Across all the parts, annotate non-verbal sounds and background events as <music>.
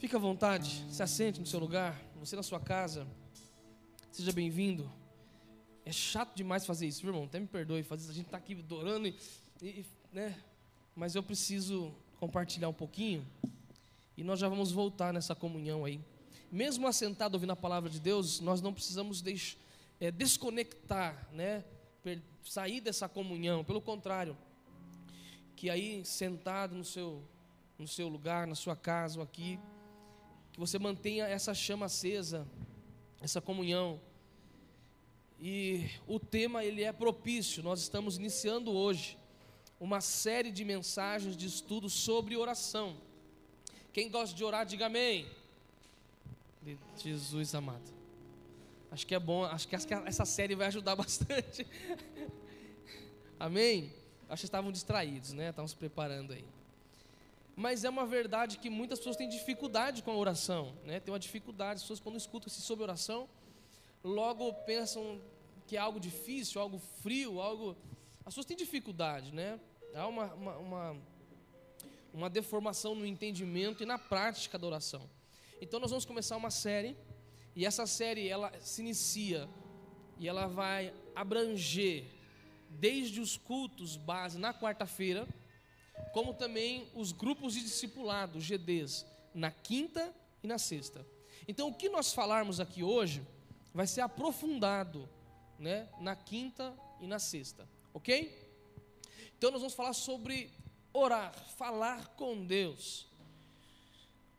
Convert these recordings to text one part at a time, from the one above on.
Fique à vontade, se assente no seu lugar, você na sua casa. Seja bem-vindo. É chato demais fazer isso, irmão? Até me perdoe, fazer a gente está aqui adorando e, e, né? Mas eu preciso compartilhar um pouquinho e nós já vamos voltar nessa comunhão aí. Mesmo assentado ouvindo a palavra de Deus, nós não precisamos é, desconectar, né? sair dessa comunhão. Pelo contrário, que aí sentado no seu no seu lugar, na sua casa ou aqui, que você mantenha essa chama acesa, essa comunhão. E o tema ele é propício. Nós estamos iniciando hoje uma série de mensagens de estudo sobre oração. Quem gosta de orar, diga amém. Jesus amado. Acho que é bom, acho que essa série vai ajudar <laughs> bastante. amém? Acho que estavam distraídos, né? Estavam se preparando aí. Mas é uma verdade que muitas pessoas têm dificuldade com a oração, né? Tem uma dificuldade, as pessoas quando escutam-se sobre oração, logo pensam que é algo difícil, algo frio, algo. As pessoas têm dificuldade, né? Há uma, uma, uma, uma deformação no entendimento e na prática da oração. Então nós vamos começar uma série, e essa série ela se inicia e ela vai abranger desde os cultos base na quarta-feira como também os grupos de discipulado, GDs, na quinta e na sexta. Então, o que nós falarmos aqui hoje vai ser aprofundado né, na quinta e na sexta, ok? Então, nós vamos falar sobre orar, falar com Deus.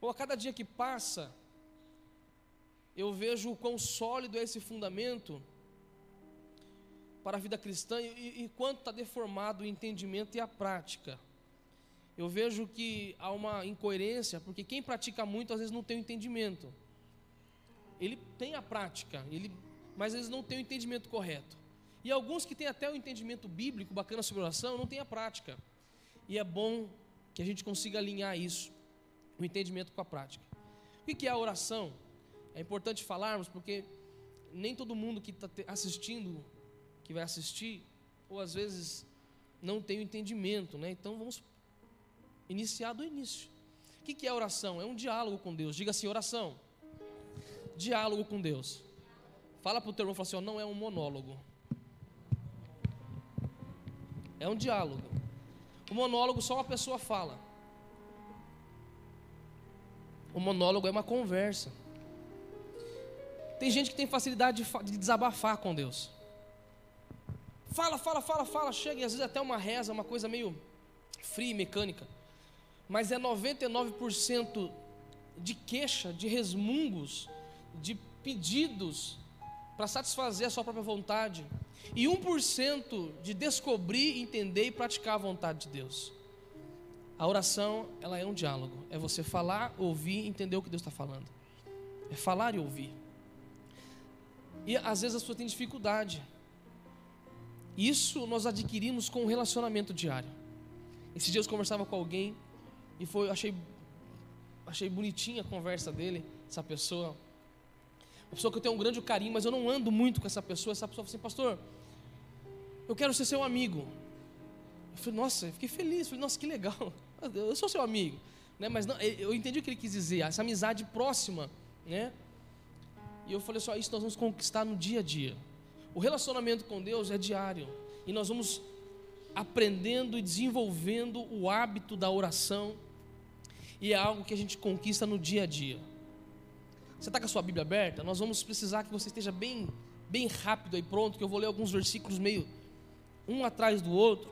Ou a cada dia que passa, eu vejo o quão sólido é esse fundamento para a vida cristã e, e quanto está deformado o entendimento e a prática eu vejo que há uma incoerência, porque quem pratica muito às vezes não tem o entendimento. Ele tem a prática, ele, mas às vezes não tem o entendimento correto. E alguns que têm até o entendimento bíblico bacana sobre oração, não têm a prática. E é bom que a gente consiga alinhar isso, o entendimento com a prática. O que é a oração? É importante falarmos, porque nem todo mundo que está assistindo, que vai assistir, ou às vezes não tem o entendimento, né? Então vamos iniciar do início. O que é oração? É um diálogo com Deus. Diga assim: oração. Diálogo com Deus. Fala para o teu irmão fala assim: não é um monólogo. É um diálogo. O monólogo só uma pessoa fala. O monólogo é uma conversa. Tem gente que tem facilidade de, de desabafar com Deus. Fala, fala, fala, fala, chega e às vezes até uma reza, uma coisa meio fria e mecânica mas é 99% de queixa, de resmungos, de pedidos para satisfazer a sua própria vontade, e 1% de descobrir, entender e praticar a vontade de Deus. A oração, ela é um diálogo, é você falar, ouvir, entender o que Deus está falando. É falar e ouvir. E às vezes as pessoas têm dificuldade. Isso nós adquirimos com o um relacionamento diário. Esses dias eu conversava com alguém e foi, achei, achei bonitinha a conversa dele, essa pessoa. Uma pessoa que eu tenho um grande carinho, mas eu não ando muito com essa pessoa. Essa pessoa falou assim, pastor, eu quero ser seu amigo. Eu falei, nossa, eu fiquei feliz. Eu falei, nossa, que legal. <laughs> Eu sou seu amigo. Né? Mas não, eu entendi o que ele quis dizer, essa amizade próxima. Né? E eu falei só, isso nós vamos conquistar no dia a dia. O relacionamento com Deus é diário. E nós vamos aprendendo e desenvolvendo o hábito da oração e é algo que a gente conquista no dia a dia. Você está com a sua Bíblia aberta? Nós vamos precisar que você esteja bem, bem rápido aí pronto, que eu vou ler alguns versículos meio um atrás do outro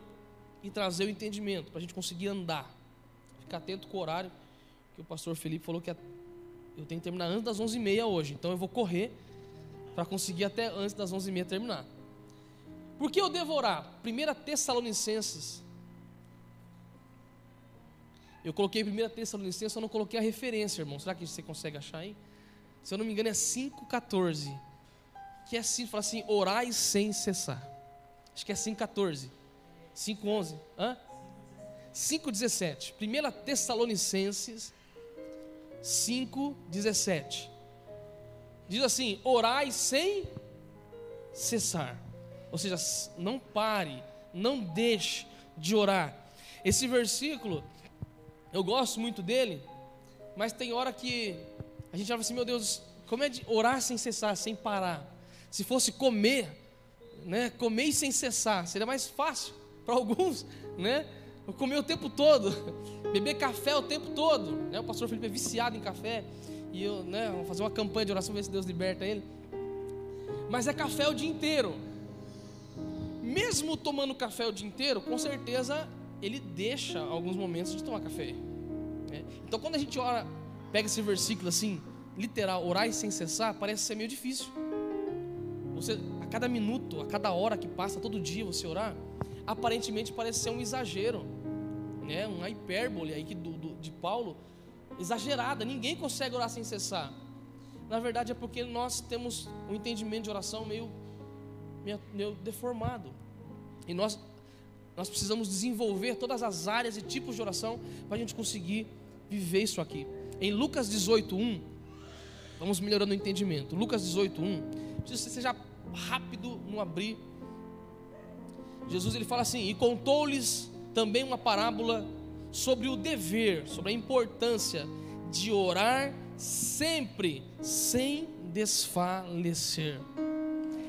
e trazer o entendimento para a gente conseguir andar. Ficar atento com o horário que o pastor Felipe falou que eu tenho que terminar antes das 11h30 hoje, então eu vou correr para conseguir até antes das 11h30 terminar. Por que eu devo orar? 1 Tessalonicenses eu coloquei 1 Tessalonicenses, eu não coloquei a referência, irmão. Será que você consegue achar aí? Se eu não me engano, é 5,14. Que é assim, fala assim: orai sem cessar. Acho que é 5,14. 5,11. Hã? 5,17. 1 Tessalonicenses 5,17. Diz assim: orai sem cessar. Ou seja, não pare, não deixe de orar. Esse versículo eu gosto muito dele, Mas tem hora que a gente fala assim, meu Deus, como é de orar sem cessar, sem parar? Se fosse comer, né? Comer sem cessar, seria mais fácil para alguns, né? Comer o tempo todo, <laughs> beber café o tempo todo. Né? O pastor Felipe é viciado em café. E eu, né, vou fazer uma campanha de oração, ver se Deus liberta ele. Mas é café o dia inteiro. Mesmo tomando café o dia inteiro, com certeza ele deixa alguns momentos de tomar café. Né? Então quando a gente ora, pega esse versículo assim, literal, orar sem cessar, parece ser meio difícil. Você, a cada minuto, a cada hora que passa, todo dia você orar, aparentemente parece ser um exagero, né? uma hipérbole aí do, do, de Paulo, exagerada. Ninguém consegue orar sem cessar. Na verdade é porque nós temos um entendimento de oração meio, meio, meio deformado. E nós, nós precisamos desenvolver todas as áreas e tipos de oração para a gente conseguir viver isso aqui. Em Lucas 18, 1, vamos melhorando o entendimento. Lucas 18, 1, precisa que você seja rápido no abrir Jesus ele fala assim: e contou-lhes também uma parábola sobre o dever, sobre a importância de orar sempre sem desfalecer.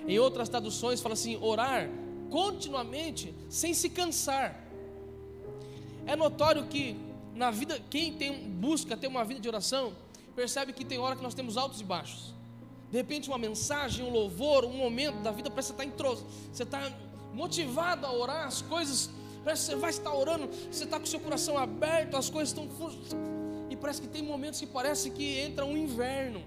Em outras traduções fala assim: orar continuamente sem se cansar. É notório que na vida quem tem busca ter uma vida de oração percebe que tem hora que nós temos altos e baixos. De repente uma mensagem, um louvor, um momento da vida parece que você está você está motivado a orar, as coisas, parece que você vai estar orando, você está com o seu coração aberto, as coisas estão. E parece que tem momentos que parece que entra um inverno,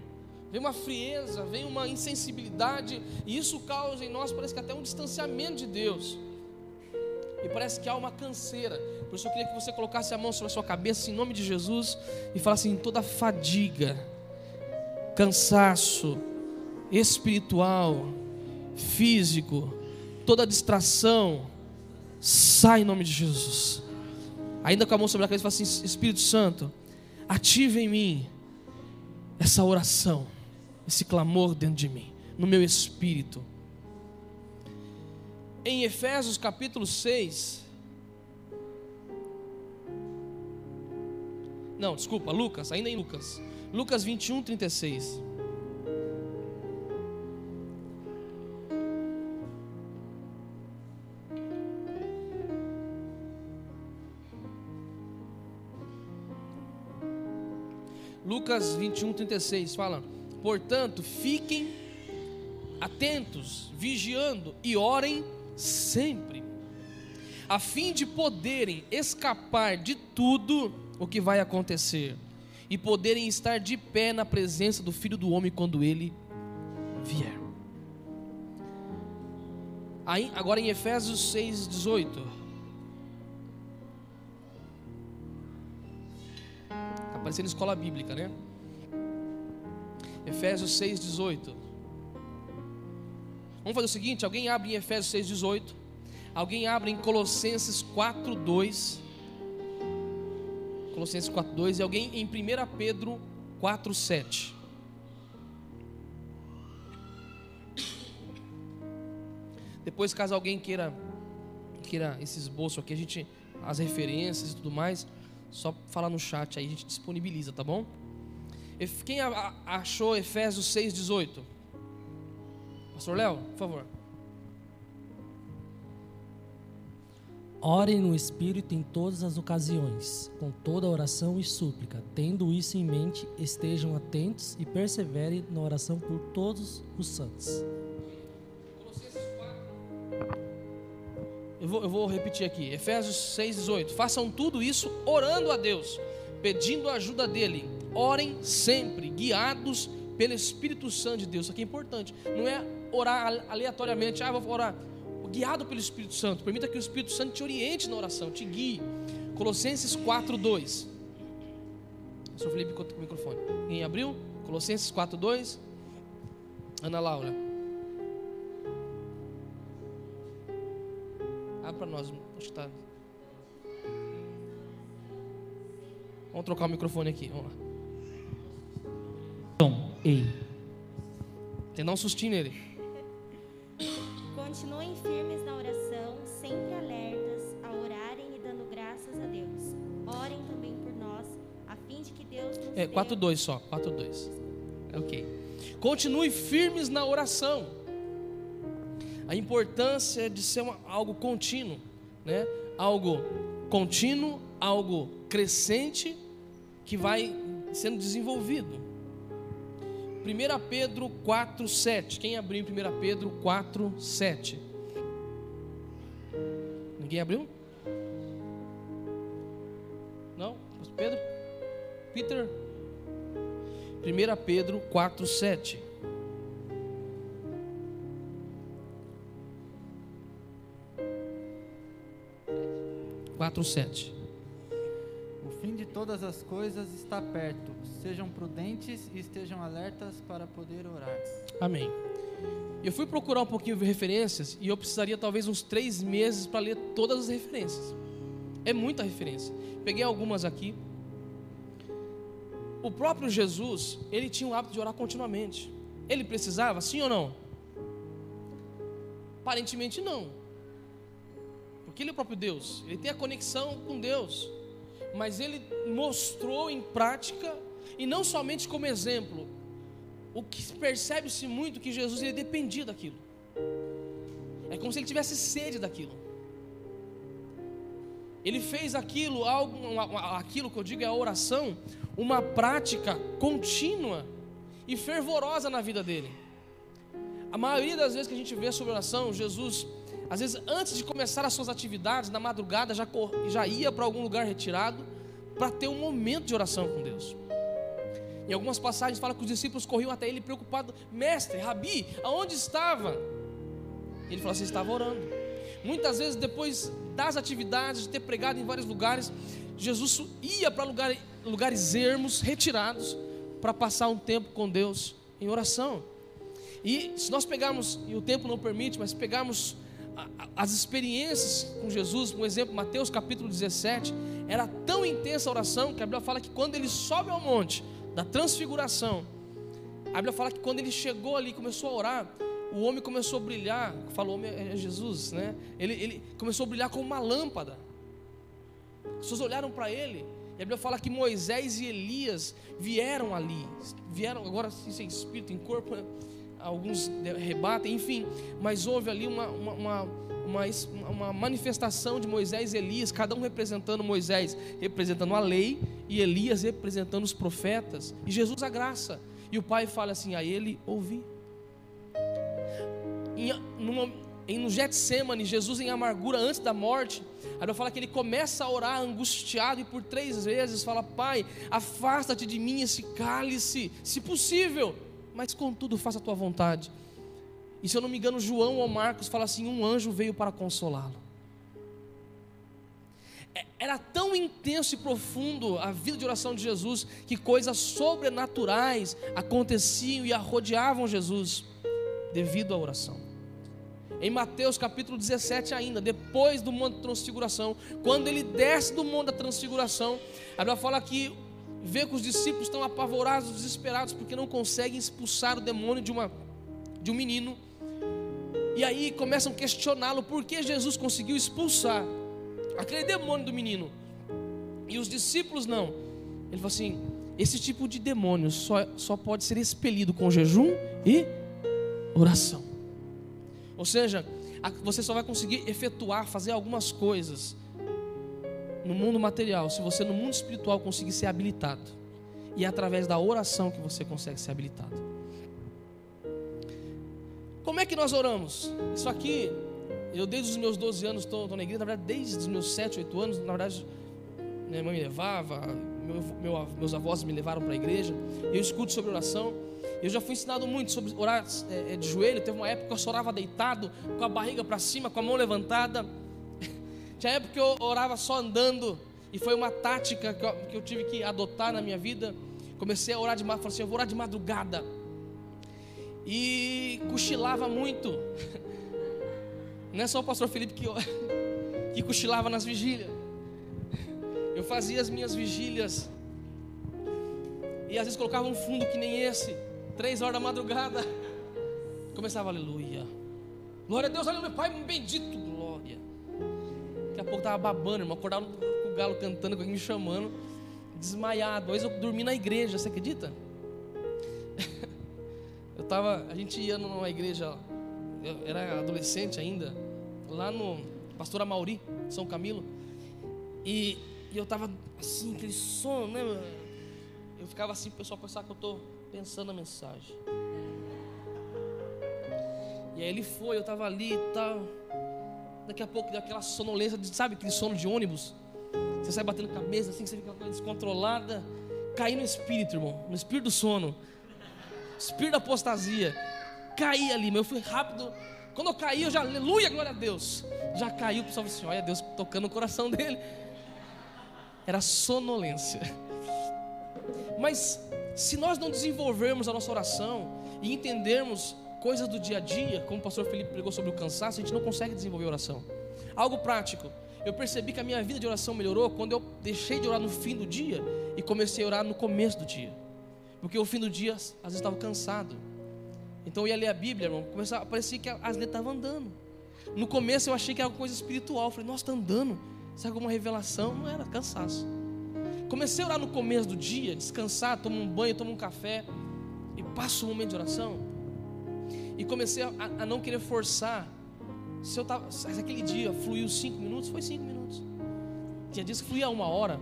vem uma frieza, vem uma insensibilidade, e isso causa em nós, parece que até um distanciamento de Deus. E parece que há uma canseira. Por isso eu queria que você colocasse a mão sobre a sua cabeça em nome de Jesus e falasse em toda fadiga, cansaço espiritual, físico, toda distração, sai em nome de Jesus. Ainda com a mão sobre a cabeça, fala assim: Espírito Santo, ative em mim essa oração, esse clamor dentro de mim, no meu espírito. Em Efésios capítulo 6. Não, desculpa, Lucas, ainda em Lucas. Lucas 21, 36. Lucas 21, 36 fala: Portanto, fiquem atentos, vigiando e orem sempre, a fim de poderem escapar de tudo o que vai acontecer e poderem estar de pé na presença do Filho do Homem quando ele vier. Aí, agora em Efésios 6, 18. parecendo escola bíblica, né? Efésios 6, 18. Vamos fazer o seguinte: alguém abre em Efésios 6, 18. Alguém abre em Colossenses 4, 2. Colossenses 4, 2. E alguém em 1 Pedro 4, 7. Depois, caso alguém queira, queira esse esboço aqui, a gente, as referências e tudo mais. Só falar no chat aí, a gente disponibiliza, tá bom? Quem achou Efésios 6,18? Pastor Léo, por favor. Orem no Espírito em todas as ocasiões, com toda oração e súplica. Tendo isso em mente, estejam atentos e perseverem na oração por todos os santos. Eu vou, eu vou repetir aqui, Efésios 6,18. Façam tudo isso orando a Deus, pedindo a ajuda dEle. Orem sempre, guiados pelo Espírito Santo de Deus. Isso aqui é importante. Não é orar aleatoriamente, ah, vou orar. Guiado pelo Espírito Santo. Permita que o Espírito Santo te oriente na oração, te guie. Colossenses 4,2. O senhor Felipe conta com o microfone. Quem abriu? Colossenses 4,2. Ana Laura. para nós. Acho que tá. Vamos trocar o microfone aqui. Vamos lá. Ei. Tem dar um sustinho nele. Continuem firmes na oração, sempre alertas a orarem e dando graças a Deus. Orem também por nós, a fim de que Deus nos É, 4-2 só, 4-2. Ok. Continue firmes na oração. A importância de ser uma, algo contínuo, né? Algo contínuo, algo crescente que vai sendo desenvolvido. 1 Pedro 4, 7. Quem abriu 1 Pedro 4, 7? Ninguém abriu? Não? Pedro? Peter? 1 Pedro 4, 7. Quatro sete. Todas as coisas está perto. Sejam prudentes e estejam alertas para poder orar. Amém. Eu fui procurar um pouquinho de referências e eu precisaria talvez uns três meses para ler todas as referências. É muita referência. Peguei algumas aqui. O próprio Jesus, ele tinha o hábito de orar continuamente. Ele precisava, sim ou não? Aparentemente não. Porque ele é o próprio Deus. Ele tem a conexão com Deus. Mas ele mostrou em prática, e não somente como exemplo, o que percebe-se muito que Jesus ele dependia daquilo. É como se ele tivesse sede daquilo. Ele fez aquilo, algo, aquilo que eu digo é a oração, uma prática contínua e fervorosa na vida dele. A maioria das vezes que a gente vê sobre oração, Jesus, às vezes antes de começar as suas atividades, na madrugada já, já ia para algum lugar retirado para ter um momento de oração com Deus. Em algumas passagens fala que os discípulos corriam até ele preocupados, mestre, Rabi, aonde estava? Ele falou assim: estava orando. Muitas vezes depois das atividades, de ter pregado em vários lugares, Jesus ia para lugares, lugares ermos, retirados, para passar um tempo com Deus em oração. E se nós pegarmos, e o tempo não permite, mas pegarmos as experiências com Jesus, por exemplo, Mateus capítulo 17, era tão intensa a oração que a Bíblia fala que quando ele sobe ao monte da transfiguração, a Bíblia fala que quando ele chegou ali, começou a orar, o homem começou a brilhar, falou é Jesus, né? Ele, ele começou a brilhar como uma lâmpada. As pessoas olharam para ele. E a Bíblia fala que Moisés e Elias vieram ali, vieram agora sem espírito, em corpo, né? Alguns rebatem, enfim, mas houve ali uma, uma, uma, uma, manifestação de Moisés e Elias, cada um representando Moisés, representando a lei, e Elias representando os profetas, e Jesus a graça. E o pai fala assim: a ele ouvi em, numa, em, no Getsemane, Jesus em amargura antes da morte, a Bíblia fala que ele começa a orar angustiado e por três vezes fala: Pai, afasta-te de mim esse cálice, se possível, mas contudo faça a tua vontade. E se eu não me engano, João ou Marcos fala assim: um anjo veio para consolá-lo. É, era tão intenso e profundo a vida de oração de Jesus que coisas sobrenaturais aconteciam e arrodeavam Jesus devido à oração. Em Mateus capítulo 17 ainda, depois do monte da transfiguração, quando ele desce do monte da transfiguração, a Bíblia fala que vê que os discípulos estão apavorados, desesperados, porque não conseguem expulsar o demônio de, uma, de um menino. E aí começam a questioná-lo por que Jesus conseguiu expulsar aquele demônio do menino. E os discípulos não. Ele falou assim: esse tipo de demônio só, só pode ser expelido com jejum e oração. Ou seja, você só vai conseguir efetuar, fazer algumas coisas no mundo material se você no mundo espiritual conseguir ser habilitado. E é através da oração que você consegue ser habilitado. Como é que nós oramos? Isso aqui, eu desde os meus 12 anos estou na igreja, na verdade, desde os meus 7, 8 anos, na verdade, minha mãe me levava, meu, meu, meus avós me levaram para a igreja, eu escuto sobre oração. Eu já fui ensinado muito sobre orar é, é, de joelho. Teve uma época que eu chorava deitado, com a barriga para cima, com a mão levantada. Tinha época que eu orava só andando. E foi uma tática que eu, que eu tive que adotar na minha vida. Comecei a orar de madrugada. Falei assim: eu vou orar de madrugada. E cochilava muito. <laughs> Não é só o pastor Felipe que, <laughs> que cochilava nas vigílias. Eu fazia as minhas vigílias. E às vezes colocava um fundo que nem esse. Três horas da madrugada. Começava, aleluia. Glória a Deus, aleluia. Pai bendito. Daqui a pouco estava babando, irmão. Acordava com o galo cantando, com alguém me chamando. desmaiado. Uma vez eu dormi na igreja, você acredita? <laughs> Eu tava, a gente ia numa igreja, eu era adolescente ainda, lá no Pastor Amauri, São Camilo. E, e eu tava assim, aquele sono, né? Eu ficava assim, o pessoal pensava que eu tô pensando na mensagem. E aí ele foi, eu tava ali e tal. Daqui a pouco deu aquela sonolência, sabe aquele sono de ônibus? Você sai batendo cabeça assim, você fica descontrolada. Caí no espírito, irmão, no espírito do sono. Espírito da apostasia. Caí ali, meu, eu fui rápido. Quando eu caí, eu já, aleluia, glória a Deus. Já caiu, o pessoal assim: olha Deus tocando no coração <laughs> dele. Era sonolência. Mas se nós não desenvolvermos a nossa oração e entendermos coisas do dia a dia, como o pastor Felipe pregou sobre o cansaço, a gente não consegue desenvolver oração. Algo prático. Eu percebi que a minha vida de oração melhorou quando eu deixei de orar no fim do dia e comecei a orar no começo do dia. Porque o fim do dia, às vezes, estava cansado. Então eu ia ler a Bíblia, irmão. Começava, parecia que as letras estavam andando. No começo eu achei que era uma coisa espiritual. Falei, nossa, está andando. Será alguma revelação? Não era, cansaço. Comecei a orar no começo do dia, descansar, tomo um banho, tomo um café e passo um momento de oração. E comecei a, a não querer forçar. Se eu tava, se aquele dia fluiu cinco minutos, foi cinco minutos. Tinha dias que fluía uma hora.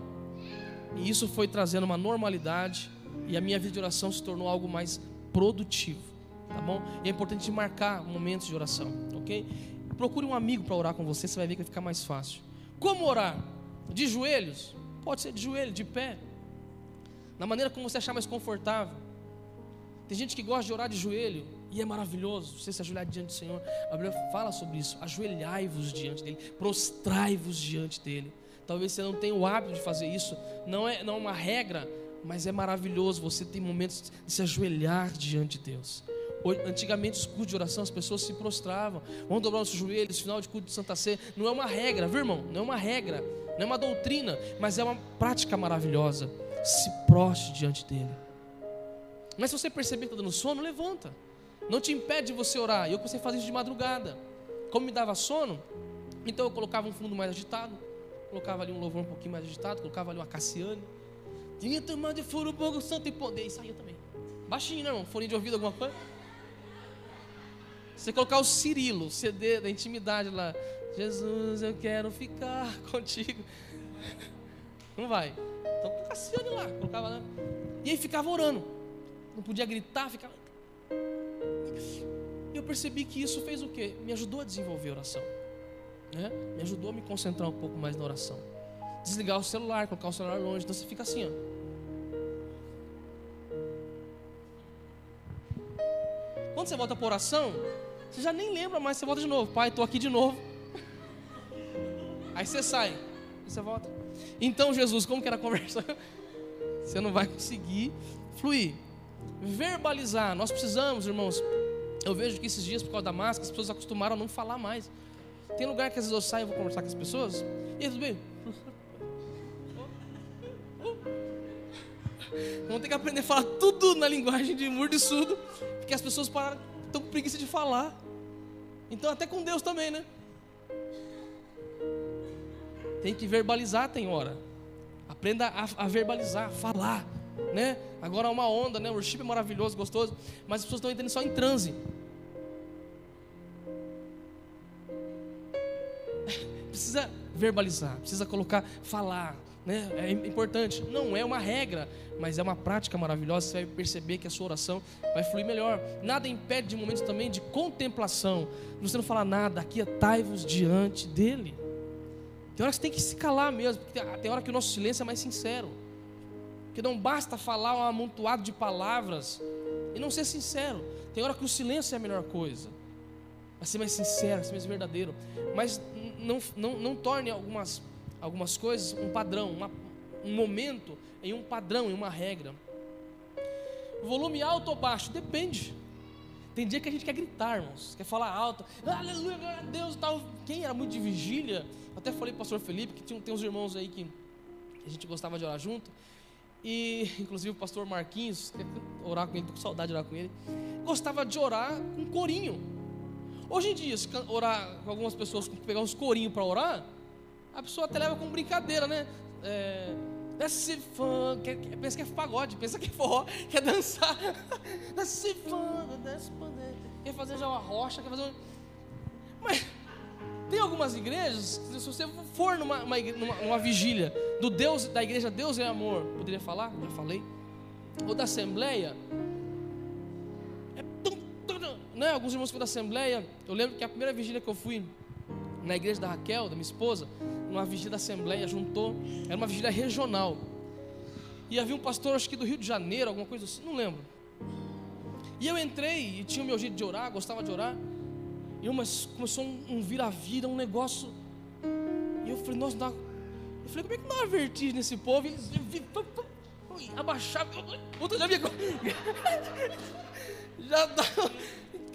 E isso foi trazendo uma normalidade e a minha vida de oração se tornou algo mais produtivo, tá bom? E é importante marcar momentos de oração, ok? Procure um amigo para orar com você, você vai ver que vai ficar mais fácil. Como orar? De joelhos? Pode ser de joelho, de pé. Na maneira como você achar mais confortável. Tem gente que gosta de orar de joelho e é maravilhoso você se ajoelhar diante do Senhor. A Bíblia fala sobre isso. Ajoelhai-vos diante dele, prostrai-vos diante dele. Talvez você não tenha o hábito de fazer isso. Não é, não é uma regra, mas é maravilhoso. Você tem momentos de se ajoelhar diante de Deus. Antigamente, os cultos de oração, as pessoas se prostravam. Vamos dobrar os joelhos, final de culto de Santa Sé. Não é uma regra, viu, irmão? Não é uma regra, não é uma doutrina, mas é uma prática maravilhosa. Se proste diante dele. Mas se você perceber que está dando sono, levanta. Não te impede de você orar. Eu comecei a fazer isso de madrugada. Como me dava sono, então eu colocava um fundo mais agitado, colocava ali um louvor um pouquinho mais agitado, colocava ali uma Cassiane. Tinha tomado de furo, fogo santo e poder. E saía também. Baixinho, né, irmão? Fone de ouvido, alguma coisa? Você colocar o Cirilo, o CD da intimidade lá. Jesus, eu quero ficar <laughs> contigo. Não vai. Então Cassiane lá, colocava lá. E aí ficava orando. Não podia gritar, ficava. E eu percebi que isso fez o quê? Me ajudou a desenvolver a oração. Né? Me ajudou a me concentrar um pouco mais na oração. Desligar o celular, colocar o celular longe. Então você fica assim, ó. Quando você volta para oração, você já nem lembra mais, você volta de novo. Pai, estou aqui de novo. Aí você sai, você volta. Então, Jesus, como que era a conversa? <laughs> Você não vai conseguir fluir. Verbalizar, nós precisamos, irmãos. Eu vejo que esses dias, por causa da máscara, as pessoas acostumaram a não falar mais. Tem lugar que às vezes eu saio e vou conversar com as pessoas. E aí, tudo bem? <laughs> Vamos ter que aprender a falar tudo na linguagem de mudo e surdo, porque as pessoas pararam, estão com preguiça de falar. Então, até com Deus também, né? Tem que verbalizar, tem hora. Aprenda a, a verbalizar, falar, né? Agora é uma onda, né? O worship é maravilhoso, gostoso, mas as pessoas estão entrando só em transe. <laughs> Precisa verbalizar, precisa colocar, falar, né? É importante. Não é uma regra, mas é uma prática maravilhosa. Você vai perceber que a sua oração vai fluir melhor. Nada impede de momentos também de contemplação. Você não fala nada, aquietai-vos diante dele. Tem hora que você tem que se calar mesmo, porque tem hora que o nosso silêncio é mais sincero. Porque não basta falar um amontoado de palavras e não ser sincero. Tem hora que o silêncio é a melhor coisa. Vai ser mais sincero, ser mais verdadeiro. Mas não, não, não torne algumas, algumas coisas um padrão, uma, um momento em um padrão, em uma regra. Volume alto ou baixo? Depende. Tem dia que a gente quer gritar, irmãos, quer falar alto, aleluia, glória a Deus, tal. Quem era muito de vigília, até falei para o pastor Felipe, que tinha, tem uns irmãos aí que a gente gostava de orar junto, e inclusive o pastor Marquinhos, orar com ele, tô com saudade de orar com ele, gostava de orar com corinho. Hoje em dia, orar com algumas pessoas, pegar uns corinhos para orar, a pessoa até leva com brincadeira, né? É, Desce fã, quer, quer, pensa que é pagode, pensa que é forró, <laughs> quer dançar. <laughs> Desce fã, desce pandeiro. Quer fazer já uma rocha, quer fazer um... Mas tem algumas igrejas, se você for numa, uma, numa, numa vigília do Deus, da igreja Deus é amor, poderia falar? Já falei. Ou da Assembleia, é né? Alguns irmãos que da Assembleia, eu lembro que a primeira vigília que eu fui na igreja da Raquel, da minha esposa, numa vigília da Assembleia, juntou, era uma vigília regional. E havia um pastor, acho que do Rio de Janeiro, alguma coisa assim, não lembro. E eu entrei e tinha o meu jeito de orar, gostava de orar. E uma, começou um, vira-vira, um negócio. E eu falei, nossa, dá... eu falei, como é que não há vertigem nesse povo? E eles abaixaram, puta, já vi. <laughs> já dá.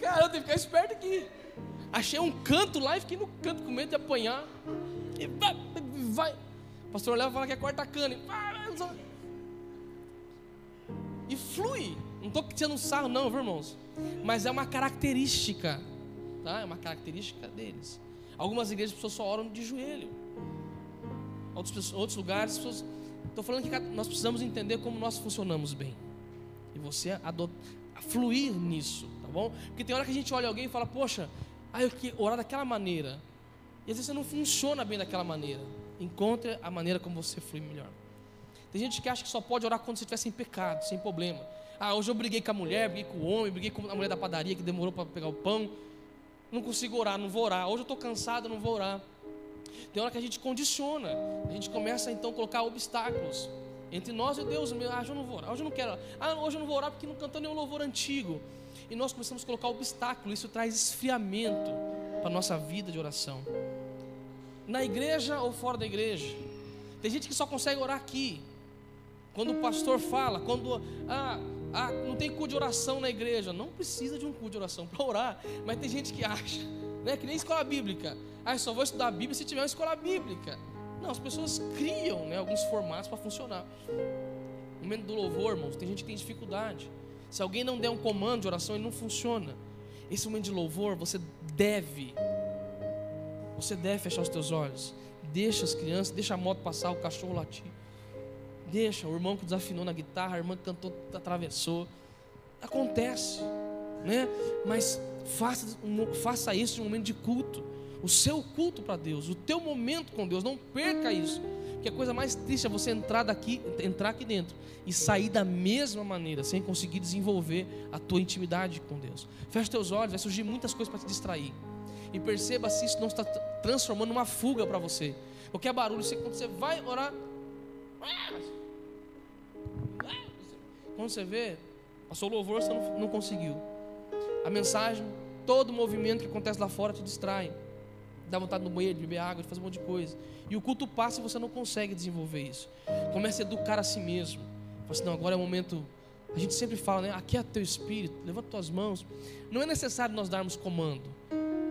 Cara, eu tenho que ficar esperto aqui. Achei um canto lá e fiquei no canto com medo de apanhar. E vai. vai. O pastor olhava e falava que é quarta cana. E, e flui. Não estou tirando sarro, não, viu, irmãos? Mas é uma característica. Tá? É uma característica deles. Algumas igrejas as pessoas só oram de joelho. Outros, outros lugares, pessoas. Estou falando que nós precisamos entender como nós funcionamos bem. E você fluir nisso, tá bom? Porque tem hora que a gente olha alguém e fala, poxa, ah, eu que orar daquela maneira. E às vezes você não funciona bem daquela maneira. Encontre a maneira como você flui melhor. Tem gente que acha que só pode orar quando você estiver sem pecado, sem problema. Ah, hoje eu briguei com a mulher, briguei com o homem, briguei com a mulher da padaria que demorou para pegar o pão. Não consigo orar, não vou orar. Hoje eu estou cansado, não vou orar. Tem hora que a gente condiciona. A gente começa então a colocar obstáculos entre nós e Deus. Ah, hoje eu não vou orar, hoje eu não quero. Ah, hoje eu não vou orar porque não cantou nenhum louvor antigo. E nós começamos a colocar obstáculo. Isso traz esfriamento para a nossa vida de oração. Na igreja ou fora da igreja. Tem gente que só consegue orar aqui. Quando o pastor fala, quando ah, ah, não tem cu de oração na igreja. Não precisa de um cu de oração para orar. Mas tem gente que acha, né? Que nem escola bíblica. Ah, eu só vou estudar a Bíblia se tiver uma escola bíblica. Não, as pessoas criam né, alguns formatos para funcionar. No momento do louvor, irmãos, tem gente que tem dificuldade. Se alguém não der um comando de oração, ele não funciona. Esse momento de louvor, você deve, você deve fechar os teus olhos. Deixa as crianças, deixa a moto passar, o cachorro latir. Deixa o irmão que desafinou na guitarra, a irmã que cantou, atravessou. Acontece, né? Mas faça, faça isso em um momento de culto. O seu culto para Deus, o teu momento com Deus, não perca isso. Que a coisa mais triste é você entrar daqui, entrar aqui dentro e sair da mesma maneira, sem conseguir desenvolver a tua intimidade com Deus. Feche teus olhos, vai surgir muitas coisas para te distrair. E perceba se isso não está transformando uma fuga para você. Qualquer barulho, você, quando você vai orar, quando você vê, passou louvor, você não, não conseguiu. A mensagem, todo o movimento que acontece lá fora te distrai. Dá vontade no banheiro, de beber água, de fazer um monte de coisa. E o culto passa e você não consegue desenvolver isso. Comece a educar a si mesmo. Fala assim, não, agora é o momento. A gente sempre fala, né? Aqui é teu espírito, levanta tuas mãos. Não é necessário nós darmos comando.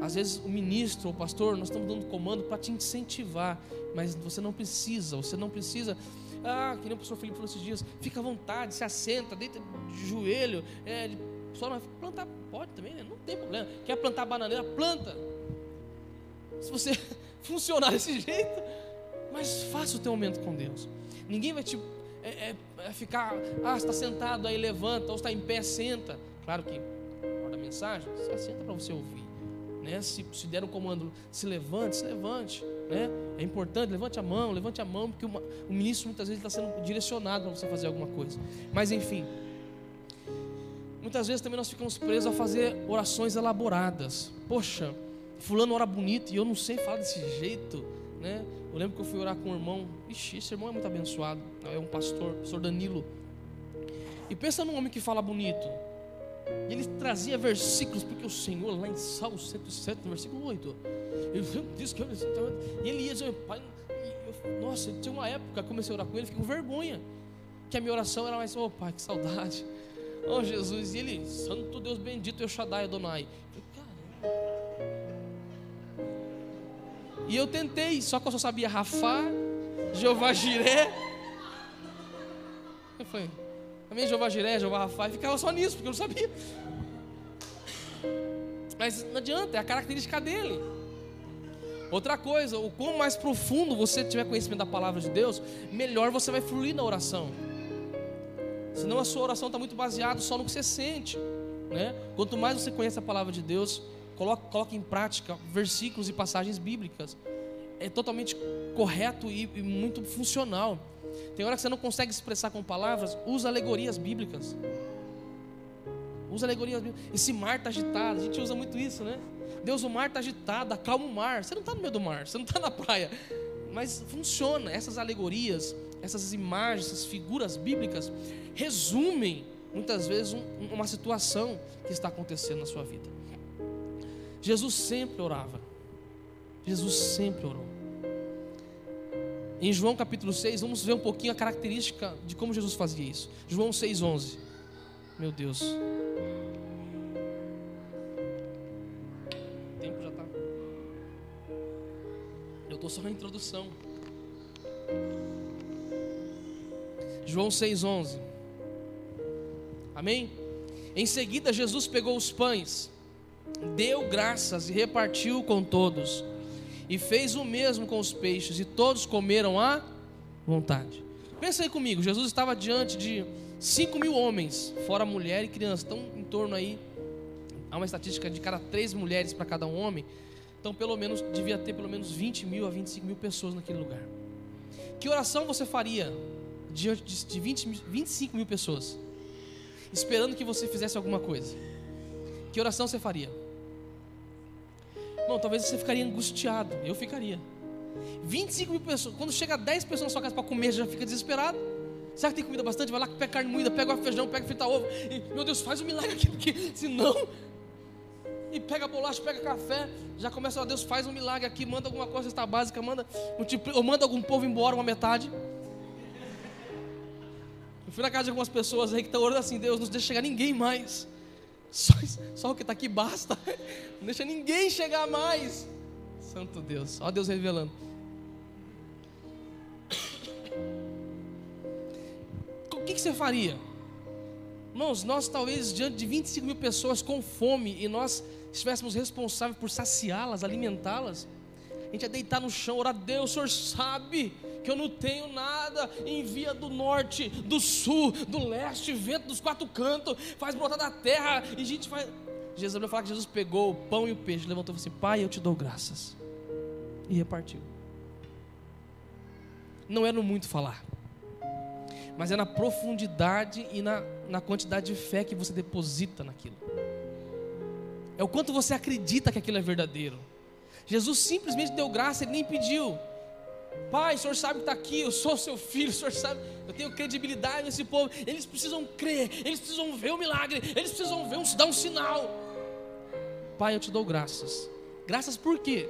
Às vezes o ministro ou o pastor, nós estamos dando comando para te incentivar, mas você não precisa, você não precisa. Ah, que nem o pastor Felipe falou esses dias, fica à vontade, se assenta, deita de joelho, é, só não plantar pode também, né? não tem problema. Quer plantar bananeira, planta. Se você <laughs> funcionar desse jeito, mas faça o teu momento com Deus. Ninguém vai te é, é, é ficar, ah, está sentado aí, levanta, ou está em pé, senta. Claro que, hora da mensagem, assenta para você ouvir. Né? Se, se der um comando, se levante, se levante. Né? É importante, levante a mão, levante a mão, porque uma, o ministro muitas vezes está sendo direcionado para você fazer alguma coisa. Mas enfim, muitas vezes também nós ficamos presos a fazer orações elaboradas. Poxa, fulano ora bonito e eu não sei falar desse jeito, né? Eu lembro que eu fui orar com um irmão, ixi, esse irmão é muito abençoado, é um pastor, pastor Danilo. E pensa num homem que fala bonito. E ele trazia versículos, porque o Senhor, lá em Salmo 107, no versículo 8, ele <laughs> diz que eu, e ele ia dizer, pai, eu, nossa, tinha uma época eu comecei a orar com ele, fiquei com vergonha, que a minha oração era mais, oh pai, que saudade, <laughs> oh Jesus, e ele, Santo Deus bendito, eu Shaddai Adonai. E eu tentei, só que eu só sabia Rafá, Jeová Jiré. Eu falei, também Jeová Jiré, Jeová e ficava só nisso, porque eu não sabia. Mas não adianta, é a característica dele. Outra coisa, o quanto mais profundo você tiver conhecimento da palavra de Deus, melhor você vai fluir na oração. Senão a sua oração está muito baseada só no que você sente. Né? Quanto mais você conhece a palavra de Deus, coloque, coloque em prática versículos e passagens bíblicas. É totalmente correto e, e muito funcional. Tem hora que você não consegue expressar com palavras, usa alegorias bíblicas. Usa alegorias bíblicas. Esse mar está agitado, a gente usa muito isso, né? Deus, o mar está agitado, acalma o mar. Você não está no meio do mar, você não está na praia. Mas funciona. Essas alegorias, essas imagens, essas figuras bíblicas resumem muitas vezes um, uma situação que está acontecendo na sua vida. Jesus sempre orava. Jesus sempre orou. Em João capítulo 6, vamos ver um pouquinho a característica de como Jesus fazia isso. João 6,11. Meu Deus. O tempo já está. Eu estou só na introdução. João 6,11. Amém? Em seguida, Jesus pegou os pães, deu graças e repartiu com todos e fez o mesmo com os peixes, e todos comeram à vontade. Pensa aí comigo, Jesus estava diante de 5 mil homens, fora mulher e criança, estão em torno aí, há uma estatística de cada três mulheres para cada um homem, então pelo menos, devia ter pelo menos 20 mil a 25 mil pessoas naquele lugar. Que oração você faria diante de 20, 25 mil pessoas, esperando que você fizesse alguma coisa? Que oração você faria? Não, talvez você ficaria angustiado. Eu ficaria. 25 mil pessoas. Quando chega 10 pessoas na sua casa para comer, já fica desesperado. Será que tem comida bastante? Vai lá, pega carne moída, pega o feijão, pega frita ovo. E, meu Deus, faz um milagre aqui, porque senão. E pega bolacha, pega café. Já começa, ó Deus, faz um milagre aqui, manda alguma coisa, está básica, manda, ou manda algum povo embora, uma metade. Eu fui na casa de algumas pessoas aí que estão orando assim, Deus, não deixa chegar ninguém mais. Só, só o que está aqui basta. <laughs> Não deixa ninguém chegar mais. Santo Deus. Ó Deus revelando. O que, que você faria? Irmãos, nós talvez diante de 25 mil pessoas com fome e nós estivéssemos responsáveis por saciá-las, alimentá-las, a gente ia deitar no chão, orar, Deus, o Senhor sabe que eu não tenho nada, envia do norte, do sul, do leste, vento dos quatro cantos, faz brotar da terra, e a gente faz. Jesus vai falar que Jesus pegou o pão e o peixe, levantou e falou assim: Pai, eu te dou graças. E repartiu. Não é no muito falar, mas é na profundidade e na, na quantidade de fé que você deposita naquilo. É o quanto você acredita que aquilo é verdadeiro. Jesus simplesmente deu graça, ele nem pediu. Pai, o Senhor sabe que está aqui, eu sou seu filho, <laughs> o Senhor sabe, eu tenho credibilidade nesse povo. Eles precisam crer, eles precisam ver o milagre, eles precisam ver um, dar um sinal. Pai, eu te dou graças. Graças por quê?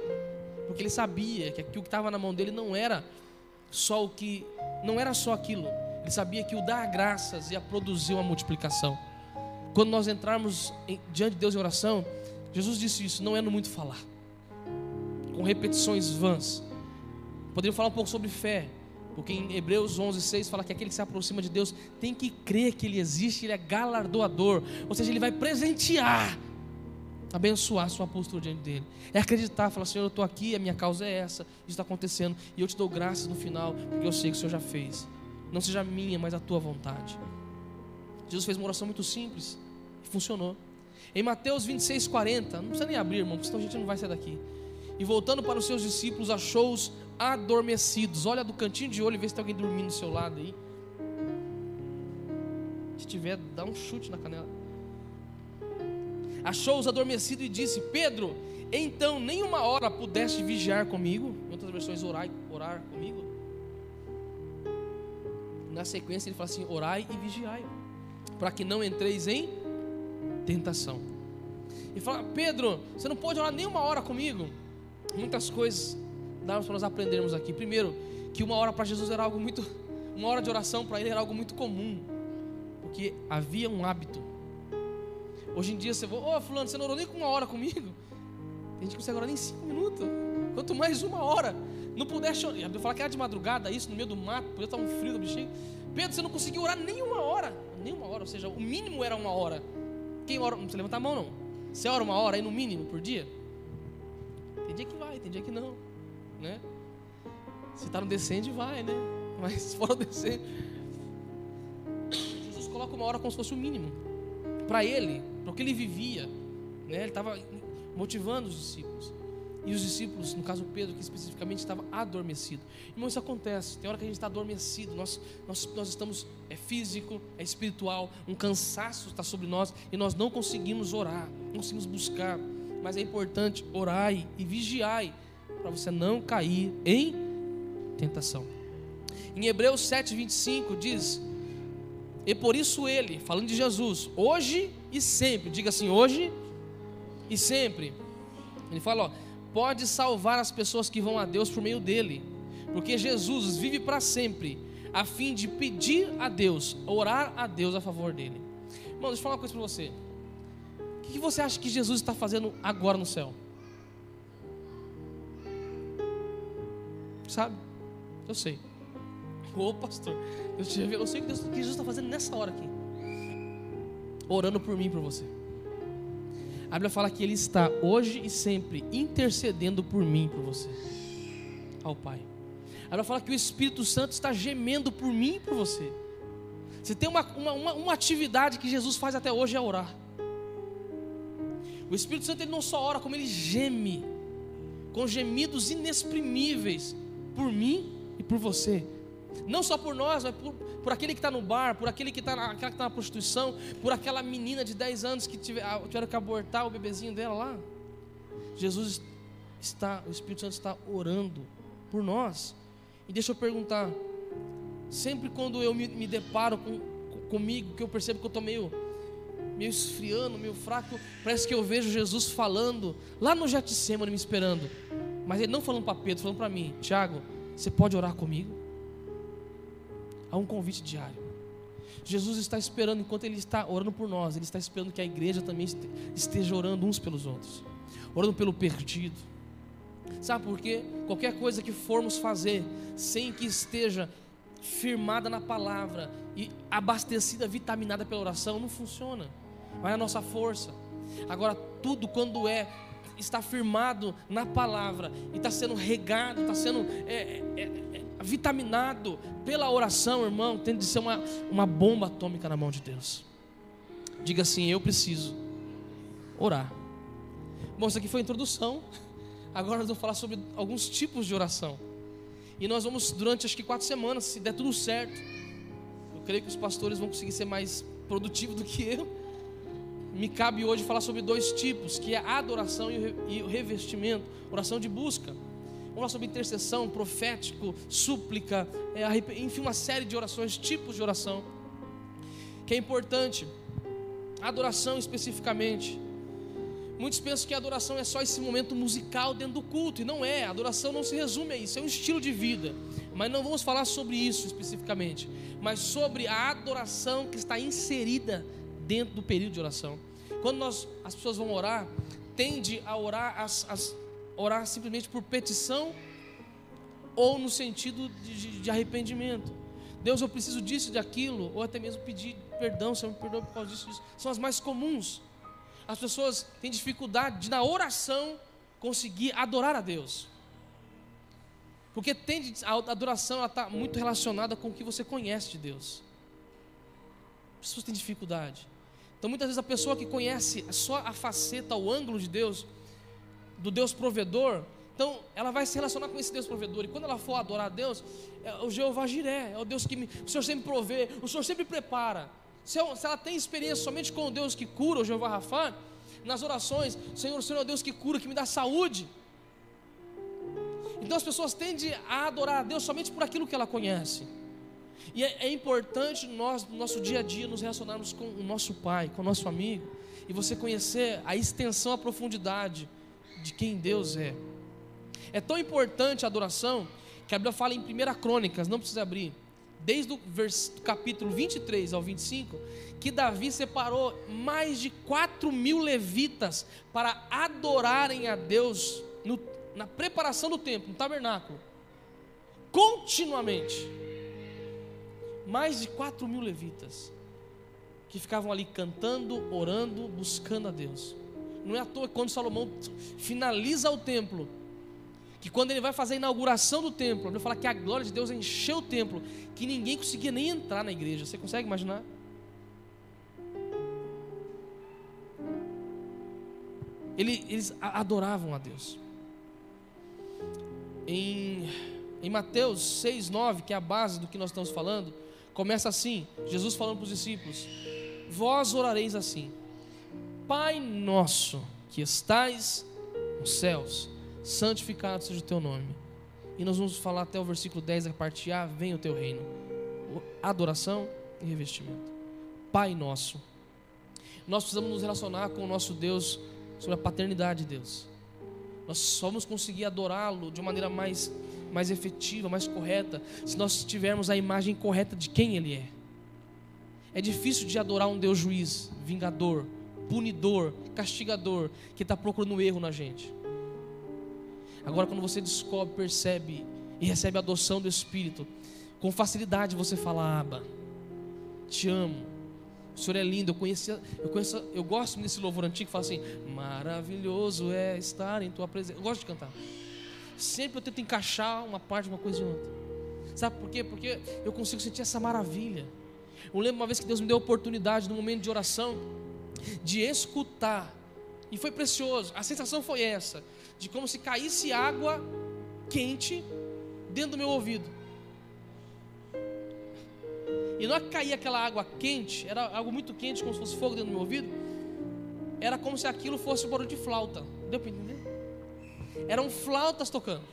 Porque ele sabia que aquilo que estava na mão dele não era só o que, não era só aquilo. Ele sabia que o dar graças ia produzir uma multiplicação. Quando nós entrarmos em, diante de Deus em oração, Jesus disse isso, não é no muito falar, com repetições vãs. Poderia falar um pouco sobre fé, porque em Hebreus 11, 6 fala que aquele que se aproxima de Deus tem que crer que Ele existe, Ele é galardoador, ou seja, Ele vai presentear abençoar sua postura diante dele. É acreditar, falar, Senhor, eu estou aqui, a minha causa é essa, isso está acontecendo, e eu te dou graças no final, porque eu sei que o Senhor já fez. Não seja a minha, mas a tua vontade. Jesus fez uma oração muito simples e funcionou. Em Mateus 26, 40, não precisa nem abrir, irmão, porque senão a gente não vai sair daqui. E voltando para os seus discípulos, achou-os adormecidos. Olha do cantinho de olho e vê se tem alguém dormindo do seu lado aí. Se tiver, dá um chute na canela achou-os adormecidos e disse: Pedro, então nem uma hora pudeste vigiar comigo? Em outras versões, orar, orar comigo. Na sequência, ele fala assim: orai e vigiai, para que não entreis em tentação. E fala: Pedro, você não pode orar nem uma hora comigo? Muitas coisas dá para nós aprendermos aqui. Primeiro, que uma hora para Jesus era algo muito. Uma hora de oração para ele era algo muito comum, porque havia um hábito Hoje em dia você vai, ô oh, fulano, você não orou nem com uma hora comigo? Tem gente consegue orar nem cinco minutos. Quanto mais uma hora. Não pudesse chorar. Eu falar que era de madrugada isso, no meio do mato, podia estar um frio do bichinho. Pedro, você não conseguiu orar nem uma hora. Nem uma hora, ou seja, o mínimo era uma hora. Quem ora? Não precisa levantar a mão, não. Você ora uma hora aí no mínimo por dia? Tem dia que vai, tem dia que não. né? Se está no descende, vai, né? <laughs> Mas fora do descende. Jesus coloca uma hora como se fosse o mínimo. Para ele, para o que ele vivia. Né? Ele estava motivando os discípulos. E os discípulos, no caso Pedro, que especificamente estava adormecido. Irmão, isso acontece. Tem hora que a gente está adormecido. Nós, nós, nós estamos, é físico, é espiritual. Um cansaço está sobre nós e nós não conseguimos orar, não conseguimos buscar. Mas é importante orar e vigiar para você não cair em tentação. Em Hebreus 7,25 diz: E por isso ele, falando de Jesus, hoje e sempre, diga assim, hoje e sempre. Ele fala, ó, pode salvar as pessoas que vão a Deus por meio dele, porque Jesus vive para sempre, a fim de pedir a Deus, orar a Deus a favor dele. Mano, deixa eu falar uma coisa para você. O que você acha que Jesus está fazendo agora no céu? Sabe? Eu sei. <laughs> Ô pastor, eu, te, eu sei o que, Deus, que Jesus está fazendo nessa hora aqui. Orando por mim e por você. A Bíblia fala que Ele está hoje e sempre intercedendo por mim e por você, ao Pai. A Bíblia fala que o Espírito Santo está gemendo por mim e por você. Você tem uma, uma, uma, uma atividade que Jesus faz até hoje é orar. O Espírito Santo ele não só ora, como ele geme, com gemidos inexprimíveis, por mim e por você. Não só por nós, mas por, por aquele que está no bar, por aquele que está na, que tá na prostituição, por aquela menina de 10 anos que tiver, ah, tiveram que abortar o bebezinho dela lá. Jesus está, o Espírito Santo está orando por nós. E deixa eu perguntar, sempre quando eu me, me deparo com, comigo, que eu percebo que eu estou meio, meio esfriando, meio fraco, parece que eu vejo Jesus falando lá no Getsemane me esperando. Mas ele não falando para Pedro, falando para mim, Tiago, você pode orar comigo? Há um convite diário. Jesus está esperando, enquanto Ele está orando por nós, Ele está esperando que a igreja também esteja orando uns pelos outros, orando pelo perdido. Sabe por quê? Qualquer coisa que formos fazer sem que esteja firmada na palavra e abastecida, vitaminada pela oração, não funciona. Vai a nossa força. Agora, tudo quando é está firmado na palavra e está sendo regado, está sendo é, é, é, vitaminado pela oração, irmão, tem de ser uma, uma bomba atômica na mão de Deus. Diga assim: Eu preciso orar. Bom, isso aqui foi a introdução. Agora nós vamos falar sobre alguns tipos de oração. E nós vamos, durante acho que quatro semanas, se der tudo certo, eu creio que os pastores vão conseguir ser mais produtivos do que eu me cabe hoje falar sobre dois tipos, que é a adoração e o revestimento, oração de busca. Vamos falar sobre intercessão, profético, súplica, é, enfim, uma série de orações, tipos de oração, que é importante. Adoração especificamente. Muitos pensam que a adoração é só esse momento musical dentro do culto, e não é. A adoração não se resume a isso, é um estilo de vida. Mas não vamos falar sobre isso especificamente, mas sobre a adoração que está inserida dentro do período de oração. Quando nós, as pessoas vão orar, tende a orar, as, as, orar simplesmente por petição ou no sentido de, de, arrependimento. Deus, eu preciso disso, de aquilo, ou até mesmo pedir perdão, Senhor, me perdoa por causa disso, disso. São as mais comuns. As pessoas têm dificuldade de, na oração, conseguir adorar a Deus. Porque tende, a adoração está muito relacionada com o que você conhece de Deus. As pessoas têm dificuldade. Então muitas vezes a pessoa que conhece só a faceta, o ângulo de Deus, do Deus provedor, então ela vai se relacionar com esse Deus provedor. E quando ela for adorar a Deus, é o Jeová Jiré, é o Deus que me, o Senhor sempre provê, o Senhor sempre prepara. Se, ela tem experiência somente com o Deus que cura, o Jeová Rafá, nas orações, Senhor, o Senhor é o Deus que cura, que me dá saúde. Então as pessoas tendem a adorar a Deus somente por aquilo que ela conhece. E é, é importante nós, no nosso dia a dia, nos relacionarmos com o nosso pai, com o nosso amigo, e você conhecer a extensão, a profundidade de quem Deus é. É tão importante a adoração que a Bíblia fala em 1 Crônicas, não precisa abrir, desde o vers, capítulo 23 ao 25, que Davi separou mais de 4 mil levitas para adorarem a Deus no, na preparação do templo, no tabernáculo, continuamente mais de 4 mil levitas que ficavam ali cantando, orando, buscando a Deus. Não é à toa que quando Salomão finaliza o templo, que quando ele vai fazer a inauguração do templo, ele fala que a glória de Deus encheu o templo, que ninguém conseguia nem entrar na igreja. Você consegue imaginar? Ele, eles adoravam a Deus. Em, em Mateus 6, 9, que é a base do que nós estamos falando, começa assim: Jesus falando para os discípulos: Vós orareis assim, Pai nosso que estais nos céus, santificado seja o teu nome. E nós vamos falar até o versículo 10, a parte A, venha o teu reino. Adoração e revestimento. Pai nosso. Nós precisamos nos relacionar com o nosso Deus sobre a paternidade de Deus. Nós só vamos conseguir adorá-lo de uma maneira mais, mais efetiva, mais correta, se nós tivermos a imagem correta de quem Ele é. É difícil de adorar um Deus juiz, vingador, punidor, castigador, que está procurando erro na gente. Agora, quando você descobre, percebe e recebe a adoção do Espírito, com facilidade você fala, Aba, te amo, o Senhor é lindo. Eu conhecia, eu conheço, eu gosto desse louvor antigo que fala assim: maravilhoso é estar em tua presença. Eu gosto de cantar. Sempre eu tento encaixar uma parte uma coisa de outra. Sabe por quê? Porque eu consigo sentir essa maravilha. Eu lembro uma vez que Deus me deu a oportunidade, no momento de oração, de escutar. E foi precioso. A sensação foi essa: de como se caísse água quente dentro do meu ouvido. E não é caía aquela água quente, era algo muito quente, como se fosse fogo dentro do meu ouvido. Era como se aquilo fosse um barulho de flauta. Deu para entender? Eram flautas tocando.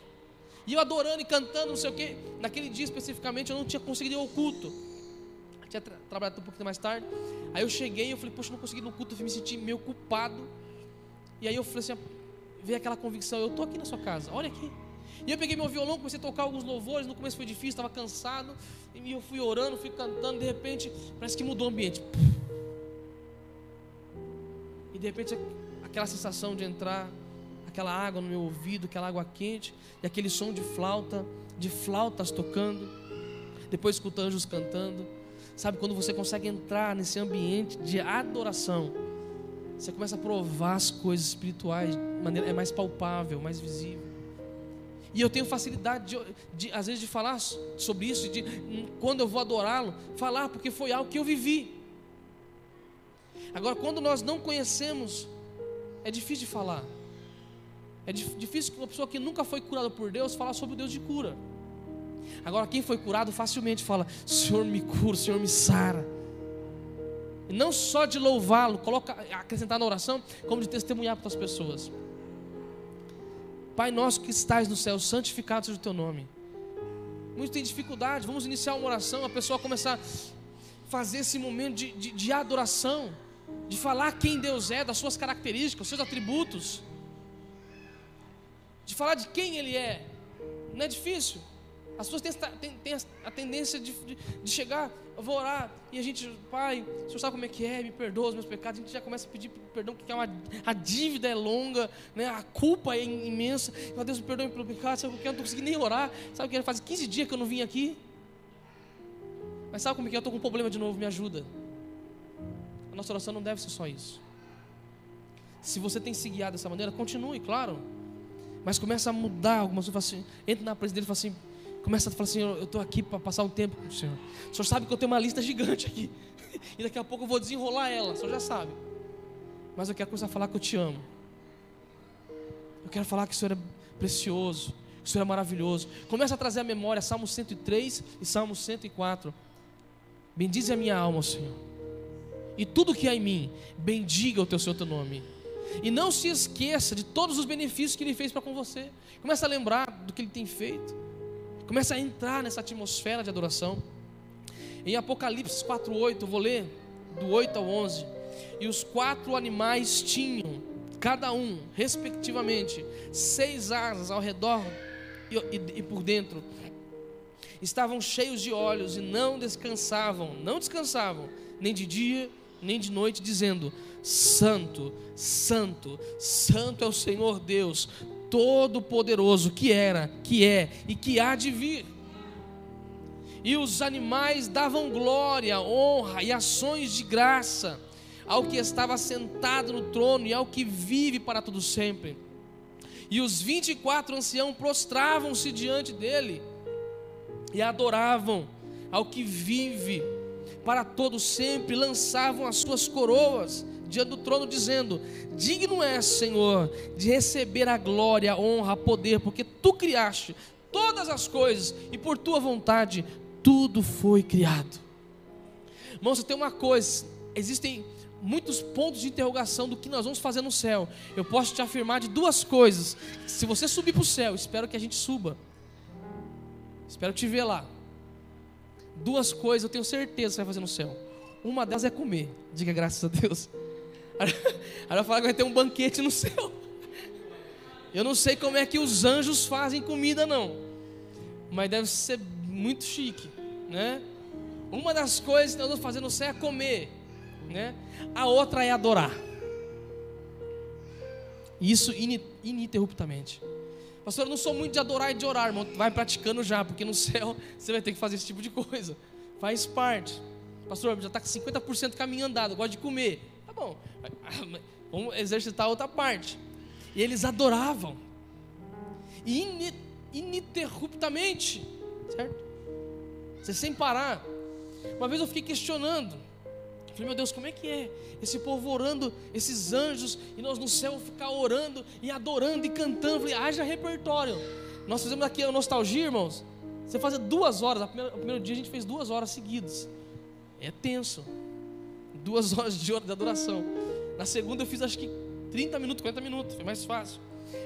E eu adorando e cantando, não sei o quê. Naquele dia especificamente eu não tinha conseguido ir ao culto. Eu tinha tra trabalhado um pouquinho mais tarde. Aí eu cheguei e eu falei, poxa, não consegui ir no culto, eu me senti meio culpado. E aí eu falei assim, veio aquela convicção, eu estou aqui na sua casa, olha aqui. E eu peguei meu violão, comecei a tocar alguns louvores. No começo foi difícil, estava cansado. E eu fui orando, fui cantando. De repente, parece que mudou o ambiente. E de repente, aquela sensação de entrar, aquela água no meu ouvido, aquela água quente, e aquele som de flauta, de flautas tocando. Depois escutando anjos cantando. Sabe quando você consegue entrar nesse ambiente de adoração? Você começa a provar as coisas espirituais de maneira é mais palpável, mais visível. E eu tenho facilidade, de, de, às vezes, de falar sobre isso, de quando eu vou adorá-lo, falar, porque foi algo que eu vivi. Agora, quando nós não conhecemos, é difícil de falar. É difícil que uma pessoa que nunca foi curada por Deus falar sobre o Deus de cura. Agora, quem foi curado facilmente fala: Senhor me cura, Senhor me sara. E não só de louvá-lo, coloca, acrescentar na oração, como de testemunhar para as pessoas. Pai nosso que estás no céu, santificado seja o teu nome. Muitos têm dificuldade, vamos iniciar uma oração, a pessoa começar a fazer esse momento de, de, de adoração, de falar quem Deus é, das suas características, seus atributos, de falar de quem Ele é. Não é difícil. As pessoas têm, têm, a tendência de, de, de, chegar, eu vou orar, e a gente, Pai, o Senhor sabe como é que é, me perdoa os meus pecados. A gente já começa a pedir perdão, porque é uma, a dívida é longa, né, a culpa é imensa. Meu Deus, me perdoe pelo pecado, sabe porque eu não estou conseguindo nem orar. Sabe que faz 15 dias que eu não vim aqui. Mas sabe como é que é? Eu estou com um problema de novo, me ajuda. A nossa oração não deve ser só isso. Se você tem se guiado dessa maneira, continue, claro. Mas começa a mudar algumas coisas. Assim, entra na presença dele e fala assim começa a falar assim: Eu estou aqui para passar um tempo com o Senhor. O Senhor sabe que eu tenho uma lista gigante aqui. <laughs> E daqui a pouco eu vou desenrolar ela. O Senhor já sabe. Mas eu quero começar a falar que eu te amo. Eu quero falar que o Senhor é precioso. Que o Senhor é maravilhoso. Começa a trazer a memória Salmo 103 e Salmo 104. Bendize a minha alma, Senhor. E tudo que há em mim, bendiga o teu santo nome. E não se esqueça de todos os benefícios que Ele fez para com você. Começa a lembrar do que Ele tem feito. Começa a entrar nessa atmosfera de adoração. Em Apocalipse 4:8, vou ler do 8 ao 11. E os quatro animais tinham, cada um, respectivamente, seis asas ao redor e, e, e por dentro. Estavam cheios de olhos e não descansavam, não descansavam, nem de dia nem de noite, dizendo: Santo, Santo, Santo é o Senhor Deus, Todo-Poderoso, que era, que é e que há de vir. E os animais davam glória, honra e ações de graça ao que estava sentado no trono e ao que vive para todo sempre. E os 24 anciãos prostravam-se diante dele e adoravam ao que vive para todo sempre, lançavam as suas coroas diante do trono, dizendo: Digno é, Senhor, de receber a glória, a honra, a poder, porque tu criaste todas as coisas e por tua vontade tudo foi criado. Irmãos, tem uma coisa: existem muitos pontos de interrogação do que nós vamos fazer no céu. Eu posso te afirmar de duas coisas. Se você subir para o céu, espero que a gente suba. Espero te ver lá. Duas coisas eu tenho certeza que você vai fazer no céu. Uma delas é comer. Diga graças a Deus. Aí vai <laughs> falar que vai ter um banquete no céu. Eu não sei como é que os anjos fazem comida, não. Mas deve ser muito chique, né? Uma das coisas que nós vamos fazer no céu é comer né? A outra é adorar. Isso ininterruptamente. Pastor, eu não sou muito de adorar e de orar, irmão. Vai praticando já, porque no céu <laughs> você vai ter que fazer esse tipo de coisa. Faz parte. Pastor, já está com 50% caminho andado, gosta de comer. Tá bom, vamos exercitar outra parte. E eles adoravam. Ininterruptamente. Certo? Sem parar. Uma vez eu fiquei questionando. Falei, meu Deus, como é que é? Esse povo orando, esses anjos, e nós no céu ficar orando e adorando e cantando. Falei, haja repertório. Nós fizemos aqui a nostalgia, irmãos. Você fazia duas horas, no primeiro, dia a gente fez duas horas seguidas. É tenso. Duas <laughs> horas de adoração. Na segunda eu fiz acho que 30 minutos, 40 minutos, foi mais fácil.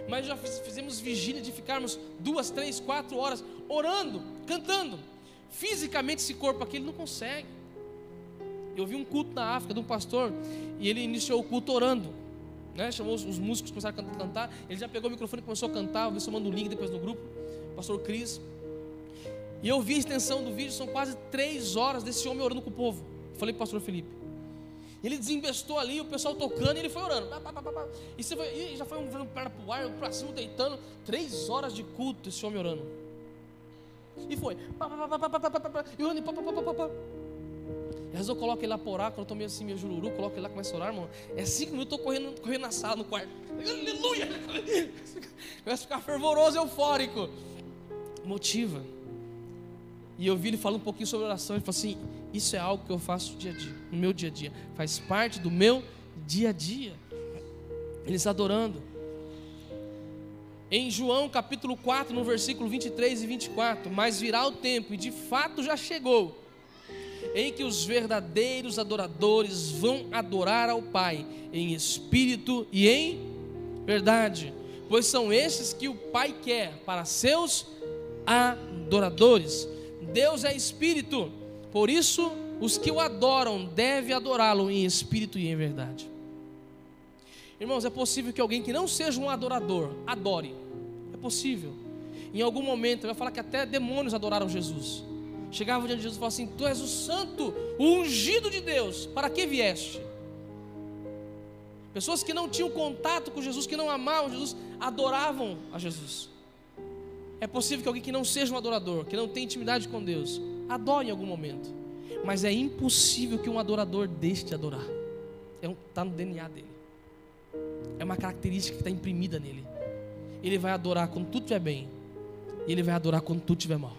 Mas já fizemos vigília de ficarmos duas, três, quatro horas orando, cantando. Fisicamente esse corpo aqui ele não consegue. Eu vi um culto na África de um pastor e ele iniciou o culto orando. Né? Chamou os, os músicos, começaram a cantar. Ele já pegou o microfone e começou a cantar. Eu vi somando o link depois no grupo. Pastor Cris. E eu vi a extensão do vídeo, são quase três horas desse homem orando com o povo. Falei para o pastor Felipe. Ele desembestou ali, o pessoal tocando e ele foi orando. E, você foi, e já foi um perna para o ar, para cima, deitando. Três horas de culto esse homem orando. E foi. E orando. Às vezes eu coloco ele lá por orar, quando eu estou meio assim, meu jururu, coloco ele lá, começo a orar, irmão. É cinco minutos, eu estou correndo, correndo na sala, no quarto. Aleluia! Começa a ficar fervoroso, eufórico. Motiva. E eu vi ele falando um pouquinho sobre oração. Ele falou assim: Isso é algo que eu faço dia a dia, no meu dia a dia. Faz parte do meu dia a dia. Eles adorando. Em João capítulo 4, no versículo 23 e 24: Mas virá o tempo, e de fato já chegou em que os verdadeiros adoradores vão adorar ao Pai em espírito e em verdade, pois são esses que o Pai quer para seus adoradores. Deus é espírito, por isso os que o adoram devem adorá-lo em espírito e em verdade. Irmãos, é possível que alguém que não seja um adorador adore. É possível. Em algum momento, vai falar que até demônios adoraram Jesus. Chegava diante de Jesus e falava assim: Tu és o santo, o ungido de Deus, para que vieste? Pessoas que não tinham contato com Jesus, que não amavam Jesus, adoravam a Jesus. É possível que alguém que não seja um adorador, que não tenha intimidade com Deus, adore em algum momento. Mas é impossível que um adorador deixe de adorar. Está é um, tá no DNA dele. É uma característica que está imprimida nele. Ele vai adorar quando tudo estiver bem. E ele vai adorar quando tudo estiver mal.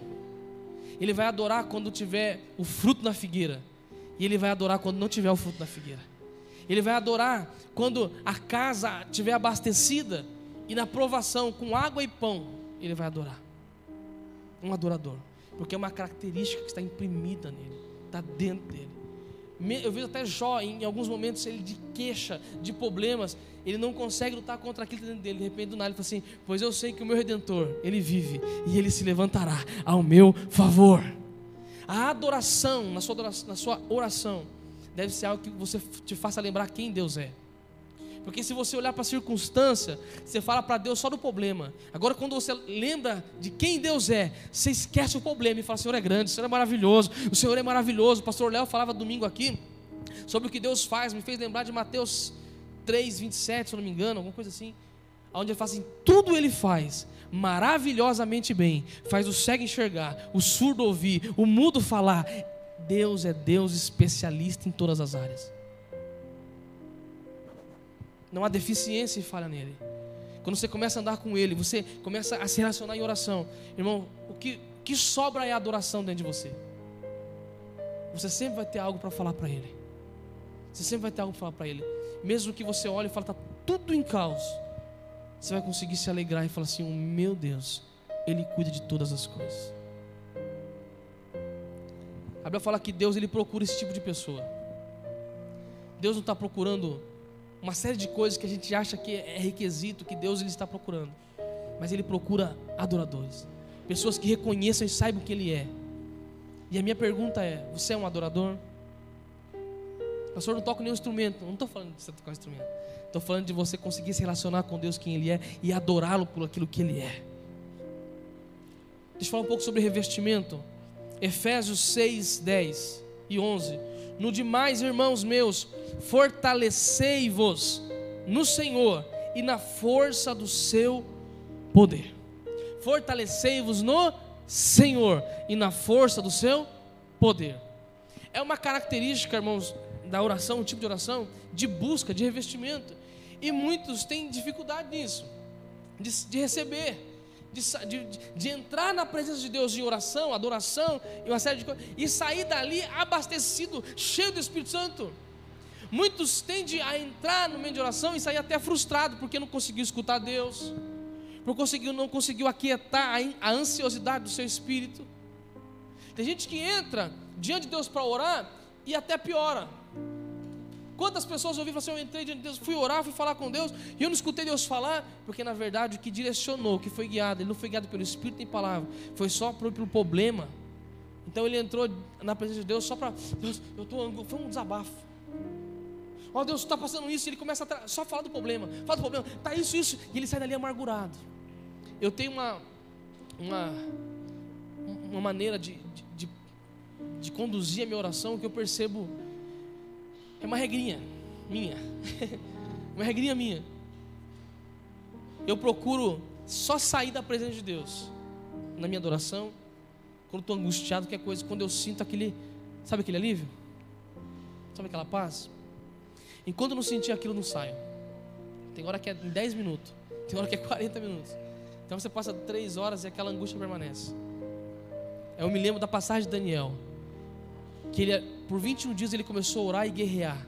Ele vai adorar quando tiver o fruto na figueira. E ele vai adorar quando não tiver o fruto na figueira. Ele vai adorar quando a casa estiver abastecida e na provação com água e pão. Ele vai adorar. Um adorador. Porque é uma característica que está imprimida nele, está dentro dele. Eu vejo até Jó, em alguns momentos, ele de queixa, de problemas, ele não consegue lutar contra aquilo dentro dele. De repente, do nada, ele fala assim: Pois eu sei que o meu redentor, ele vive e ele se levantará ao meu favor. A adoração na sua, adoração, na sua oração deve ser algo que você te faça lembrar quem Deus é. Porque se você olhar para a circunstância, você fala para Deus só do problema. Agora, quando você lembra de quem Deus é, você esquece o problema e fala: Senhor é grande, o Senhor é maravilhoso, o Senhor é maravilhoso. O pastor Léo falava domingo aqui sobre o que Deus faz, me fez lembrar de Mateus 3, 27, se eu não me engano, alguma coisa assim. Onde ele fala assim: tudo ele faz maravilhosamente bem, faz o cego enxergar, o surdo ouvir, o mudo falar. Deus é Deus especialista em todas as áreas. Não há deficiência e falha nele. quando você começa a andar com Ele, você começa a se relacionar em oração, irmão, o que, que sobra é adoração dentro de você. Você sempre vai ter algo para falar para Ele. Você sempre vai ter algo para falar para Ele. Mesmo que você olhe e fale, está tudo em caos. Você vai conseguir se alegrar e falar assim: oh, meu Deus, Ele cuida de todas as coisas. A Bíblia fala que Deus ele procura esse tipo de pessoa. Deus não está procurando uma série de coisas que a gente acha que é requisito, que Deus ele está procurando. Mas Ele procura adoradores. Pessoas que reconheçam e saibam o que Ele é. E a minha pergunta é: você é um adorador? Pastor, não toco nenhum instrumento. Não estou falando de você tocar um instrumento. Estou falando de você conseguir se relacionar com Deus, quem Ele é, e adorá-lo por aquilo que Ele é. Deixa eu falar um pouco sobre revestimento. Efésios 6, 10 e 11. No demais, irmãos meus, fortalecei-vos no Senhor e na força do seu poder. Fortalecei-vos no Senhor e na força do seu poder. É uma característica, irmãos, da oração, um tipo de oração de busca, de revestimento. E muitos têm dificuldade nisso, de, de receber, de, de, de, entrar na presença de Deus em oração, adoração e uma série de coisas, e sair dali abastecido, cheio do Espírito Santo. Muitos tendem a entrar no meio de oração e sair até frustrado porque não conseguiu escutar Deus, porque conseguiu, não conseguiu aquietar a, a ansiosidade do seu espírito. Tem gente que entra diante de Deus para orar e até piora. Quantas pessoas ouviram assim, eu entrei diante de Deus, fui orar, fui falar com Deus, e eu não escutei Deus falar, porque na verdade o que direcionou, o que foi guiado, ele não foi guiado pelo Espírito nem palavra, foi só pelo problema. Então ele entrou na presença de Deus só para, Deus, eu estou, foi um desabafo. Ó oh, Deus, está passando isso, ele começa a só falar do problema, fala do problema, tá isso, isso, e ele sai dali amargurado. Eu tenho uma, uma, uma maneira de, de, de, de conduzir a minha oração que eu percebo é uma regrinha minha. <laughs> uma regrinha minha. Eu procuro só sair da presença de Deus na minha adoração, quando estou angustiado, que é coisa, quando eu sinto aquele, sabe aquele alívio? Sabe aquela paz? Enquanto eu não sentir aquilo, eu não saio. Tem hora que é em 10 minutos, tem hora que é 40 minutos. Então você passa 3 horas e aquela angústia permanece. Eu me lembro da passagem de Daniel que ele, por 21 dias ele começou a orar e guerrear.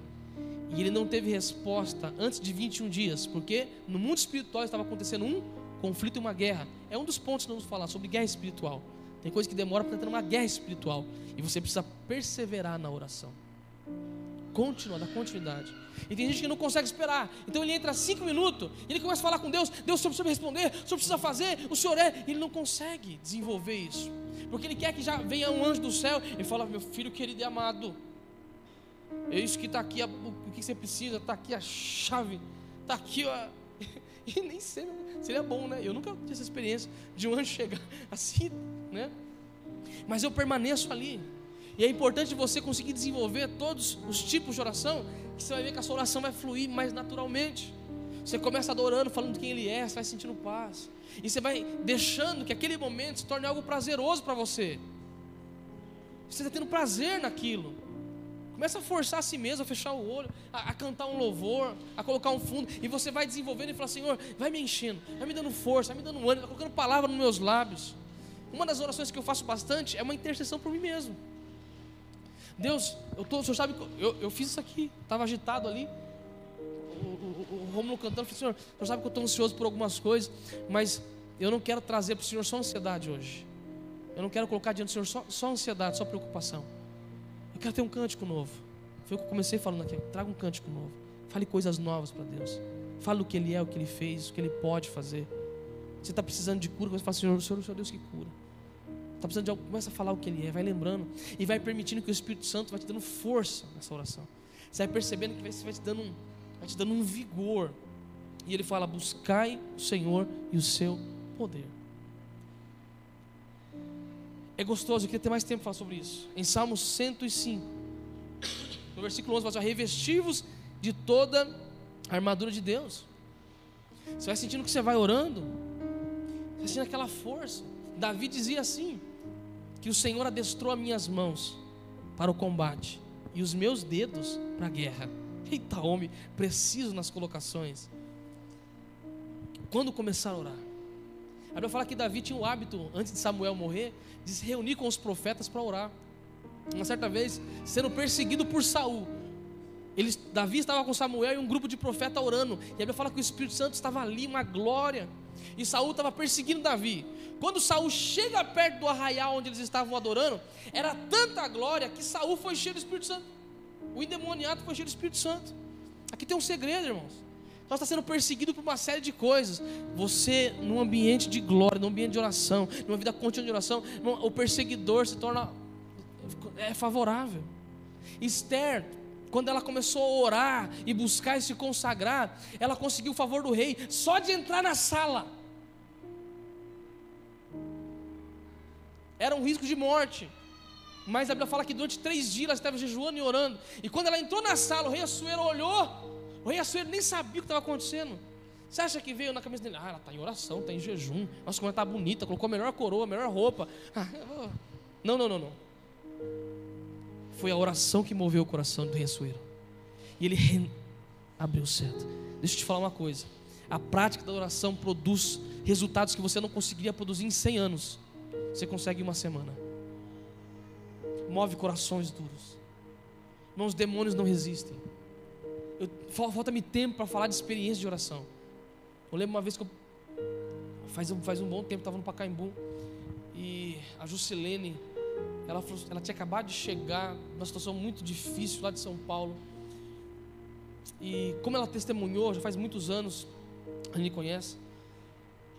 E ele não teve resposta antes de 21 dias, porque no mundo espiritual estava acontecendo um conflito e uma guerra. É um dos pontos que nós vamos falar sobre guerra espiritual. Tem coisa que demora para entrar numa guerra espiritual. E você precisa perseverar na oração. Continuar, dar continuidade. E tem gente que não consegue esperar. Então ele entra cinco minutos ele começa a falar com Deus. Deus, o senhor precisa me responder, o senhor precisa fazer, o senhor é. Ele não consegue desenvolver isso. Porque ele quer que já venha um anjo do céu e fala, meu filho querido e amado. É isso que está aqui, o que você precisa, está aqui a chave, está aqui ó. <laughs> E nem sei, seria bom, né? Eu nunca tive essa experiência de um anjo chegar <laughs> assim, né? Mas eu permaneço ali. E é importante você conseguir desenvolver todos os tipos de oração, que você vai ver que a sua oração vai fluir mais naturalmente. Você começa adorando, falando quem Ele é, você vai sentindo paz. E você vai deixando que aquele momento se torne algo prazeroso para você. Você está tendo prazer naquilo. Começa a forçar a si mesmo, a fechar o olho, a, a, cantar um louvor, a colocar um fundo, e você vai desenvolvendo e fala, Senhor, vai me enchendo, vai me dando força, vai me dando ânimo, vai colocando palavra nos meus lábios. Uma das orações que eu faço bastante é uma intercessão por mim mesmo. Deus, eu tô, o senhor sabe, eu, eu fiz isso aqui, estava agitado ali, o, o, o Romulo cantando, falei, Senhor, o senhor sabe que eu estou ansioso por algumas coisas, mas eu não quero trazer para o Senhor só ansiedade hoje. Eu não quero colocar diante do Senhor só, só ansiedade, só preocupação. Eu quero ter um cântico novo. Foi o que eu comecei falando aqui. Traga um cântico novo. Fale coisas novas para Deus. Fale o que Ele é, o que Ele fez, o que Ele pode fazer. Você está precisando de cura, você fala, Senhor, Senhor, Senhor é Deus que cura. Está precisando de algo, começa a falar o que Ele é, vai lembrando. E vai permitindo que o Espírito Santo vai te dando força nessa oração. Você vai percebendo que vai, te dando um, vai te dando um vigor. E ele fala: buscai o Senhor e o seu poder. É gostoso, eu queria ter mais tempo para falar sobre isso. Em Salmo 105, no versículo 11, fala assim: revestivos de toda a armadura de Deus. Você vai sentindo que você vai orando, você vai sentindo aquela força. Davi dizia assim: que o Senhor adestrou as minhas mãos para o combate e os meus dedos para a guerra. <laughs> Eita, homem, preciso nas colocações. quando começaram a orar. A Bíblia fala que Davi tinha o hábito, antes de Samuel morrer, de se reunir com os profetas para orar. Uma certa vez, sendo perseguido por Saul, eles, Davi estava com Samuel e um grupo de profetas orando. E a Bíblia fala que o Espírito Santo estava ali, uma glória. E Saul estava perseguindo Davi. Quando Saul chega perto do arraial onde eles estavam adorando, era tanta glória que Saul foi cheio do Espírito Santo. O endemoniado foi cheio do Espírito Santo. Aqui tem um segredo, irmãos. Nós está sendo perseguido por uma série de coisas. Você, num ambiente de glória, num ambiente de oração, numa vida contínua de oração, o perseguidor se torna é favorável. Esther, quando ela começou a orar e buscar e se consagrar, ela conseguiu o favor do rei só de entrar na sala. Era um risco de morte. Mas a Bíblia fala que durante três dias ela estava jejuando e orando. E quando ela entrou na sala, o rei Assuero olhou o rei Assuero nem sabia o que estava acontecendo. Você acha que veio na cabeça dele? Ah, ela está em oração, está em jejum. Nossa, como ela está bonita, colocou a melhor coroa, a melhor roupa. Ah, não, não, não, não. Foi a oração que moveu o coração do rei Assuero. E ele re... abriu o certo. Deixa eu te falar uma coisa. A prática da oração produz resultados que você não conseguiria produzir em 100 anos. Você consegue em uma semana. Move corações duros. Irmãos, demônios não resistem falta-me tempo para falar de experiência de oração. Eu lembro uma vez que eu, faz, faz um bom tempo, estava no Pacaembu, e a Juscelene, ela, ela tinha acabado de chegar, numa situação muito difícil lá de São Paulo. E como ela testemunhou, já faz muitos anos, a gente conhece,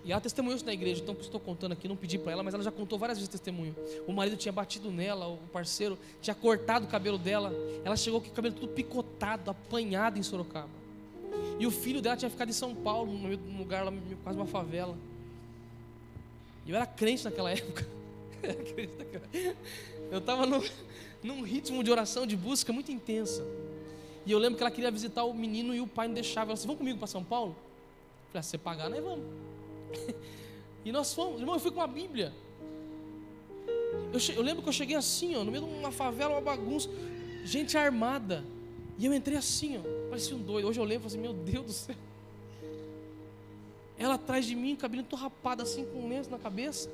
e ela testemunhou isso na igreja, então estou contando aqui, não pedi para ela, mas ela já contou várias vezes testemunho. O marido tinha batido nela, o parceiro tinha cortado o cabelo dela. Ela chegou com o cabelo tudo picotado, apanhado em Sorocaba. E o filho dela tinha ficado em São Paulo, num lugar lá, quase uma favela. E eu era crente naquela <laughs> época. <laughs> Eu estava num ritmo de oração, de busca muito intensa. E eu lembro que ela queria visitar o menino e o pai não deixava. Ela disse: Vamos comigo para São Paulo? Eu falei: ah, Se você pagar, nós vamos. <laughs> E nós fomos, irmão, eu fui com uma Bíblia. Eu, che, eu, lembro que eu cheguei assim, ó, no meio de uma favela, uma bagunça, gente armada. E eu entrei assim, ó, parecia um doido. Hoje eu lembro e assim, meu Deus do céu. Ela atrás de mim, cabelo todo rapado assim, com um lenço na cabeça.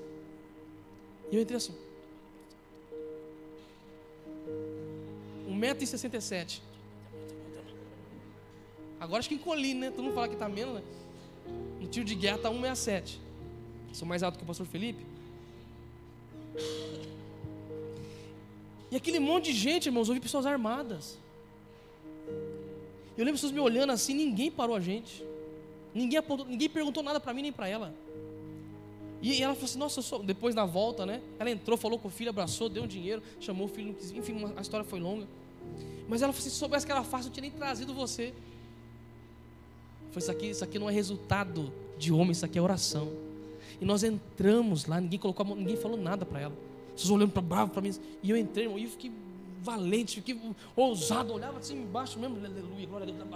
E eu entrei assim. 1,67m. Agora acho que encolhi, né? Todo mundo fala que está menos, né? No tiro de guerra está 167. Sou mais alto que o pastor Felipe. E aquele monte de gente, irmãos, ouvi pessoas armadas. Eu lembro pessoas me olhando assim, ninguém parou a gente. Ninguém, apontou, ninguém perguntou nada para mim nem para ela. E ela falou assim: Nossa, sou... depois na volta, né? Ela entrou, falou com o filho, abraçou, deu um dinheiro, chamou o filho, enfim, a história foi longa. Mas ela falou assim: Se soubesse que era fácil, eu tinha nem trazido você. Foi isso aqui, isso aqui não é resultado de homem, isso aqui é oração. E nós entramos lá, ninguém colocou mão, ninguém falou nada para ela. Vocês olhando para bravo para mim. E eu entrei, irmão, e eu fiquei valente, fiquei ousado, olhava assim embaixo mesmo, aleluia, glória a Deus.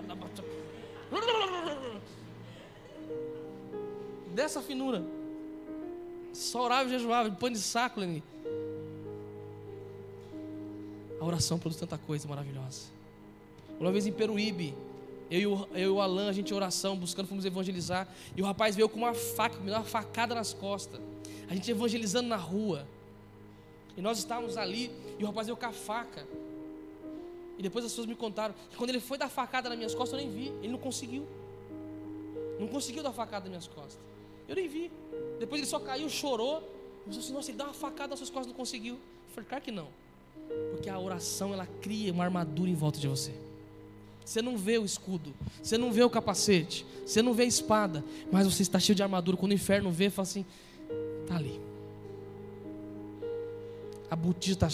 Dessa finura. Só orava e jejuava, pano de saco, Leni. A oração produz tanta coisa maravilhosa. Uma vez em Peruíbe, eu e, o, o Alan, a gente em oração, buscando, fomos evangelizar. E o rapaz veio com uma faca, me deu uma facada nas costas. A gente evangelizando na rua. E nós estávamos ali, e o rapaz veio com a faca. E depois as pessoas me contaram que quando ele foi dar facada nas minhas costas, eu nem vi. Ele não conseguiu. Não conseguiu dar facada nas minhas costas. Eu nem vi. Depois ele só caiu, chorou. Disse assim, nossa, ele dá uma facada nas suas costas, não conseguiu. Eu falei, claro que não. Porque a oração, ela cria uma armadura em volta de você. Você não vê o escudo, você não vê o capacete, você não vê a espada, mas você está cheio de armadura. Quando o inferno vê, fala assim: está ali. A botija está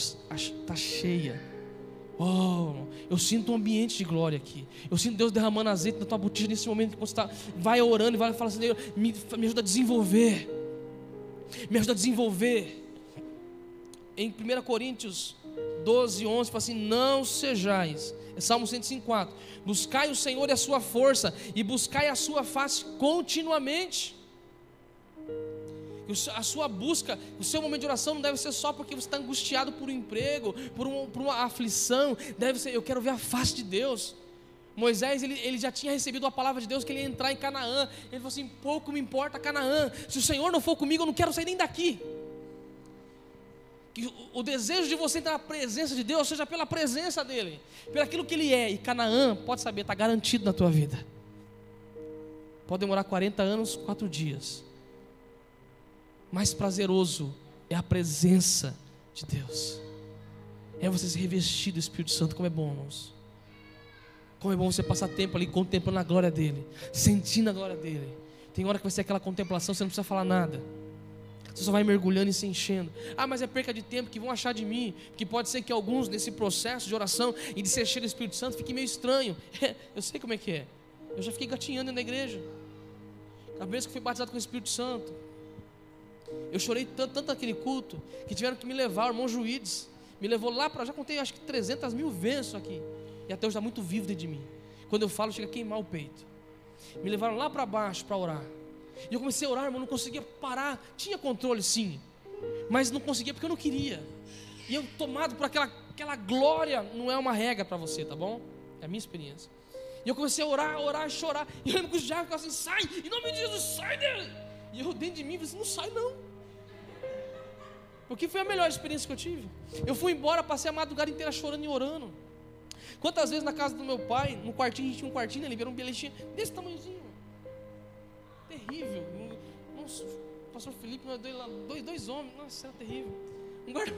tá cheia. Oh, eu sinto um ambiente de glória aqui. Eu sinto Deus derramando azeite na tua botija nesse momento. Quando você tá, vai orando e vai falar assim: me, me ajuda a desenvolver. Me ajuda a desenvolver. Em 1 Coríntios 12, 11, fala assim: Não sejais é Salmo 154. Buscai o Senhor e a sua força, e buscai a sua face continuamente. A sua busca, o seu momento de oração não deve ser só porque você está angustiado por um emprego, por, um, por uma aflição. Deve ser, eu quero ver a face de Deus. Moisés, ele, ele já tinha recebido a palavra de Deus que ele ia entrar em Canaã. Ele falou assim: pouco me importa Canaã. Se o Senhor não for comigo, eu não quero sair nem daqui. Que o, o desejo de você entrar na presença de Deus seja pela presença dEle, pelo aquilo que Ele é. E Canaã, pode saber, está garantido na tua vida. Pode demorar 40 anos, 4 dias. Mais prazeroso é a presença de Deus. É você se revestir do Espírito Santo, como é bom, irmãos. Como é bom você passar tempo ali contemplando a glória dele, sentindo a glória dele. Tem hora que vai ser aquela contemplação, você não precisa falar nada. Você só vai mergulhando e se enchendo. Ah, mas é perca de tempo que vão achar de mim. Que pode ser que alguns nesse processo de oração e de ser cheio do Espírito Santo fique meio estranho. É, <laughs> eu sei como é que é. Eu já fiquei gatinhando na igreja. A vez que fui batizado com o Espírito Santo. Eu chorei tanto, tanto naquele culto que tiveram que me levar, o irmão Juídes. Me levou lá para. Já contei acho que 300 mil vezes aqui. E até hoje está muito vivo dentro de mim. Quando eu falo, chega a queimar o peito. Me levaram lá para baixo para orar. E eu comecei a orar, irmão, não conseguia parar. Tinha controle sim, mas não conseguia porque eu não queria. E eu tomado por aquela, aquela glória, não é uma regra para você, tá bom? É a minha experiência. E eu comecei a orar, orar, chorar. E eu lembro que o Jair ficava assim: sai, em nome de Jesus, sai dele. E eu dentro de mim assim: não sai não. Porque foi a melhor experiência que eu tive. Eu fui embora, passei a madrugada inteira chorando e orando. Quantas vezes na casa do meu pai, no quartinho, a gente tinha um quartinho, ele virou um bilhetinho desse tamanhozinho. Terrível. Nossa, o pastor Felipe, dois, dois homens, nossa, era terrível. Um guarda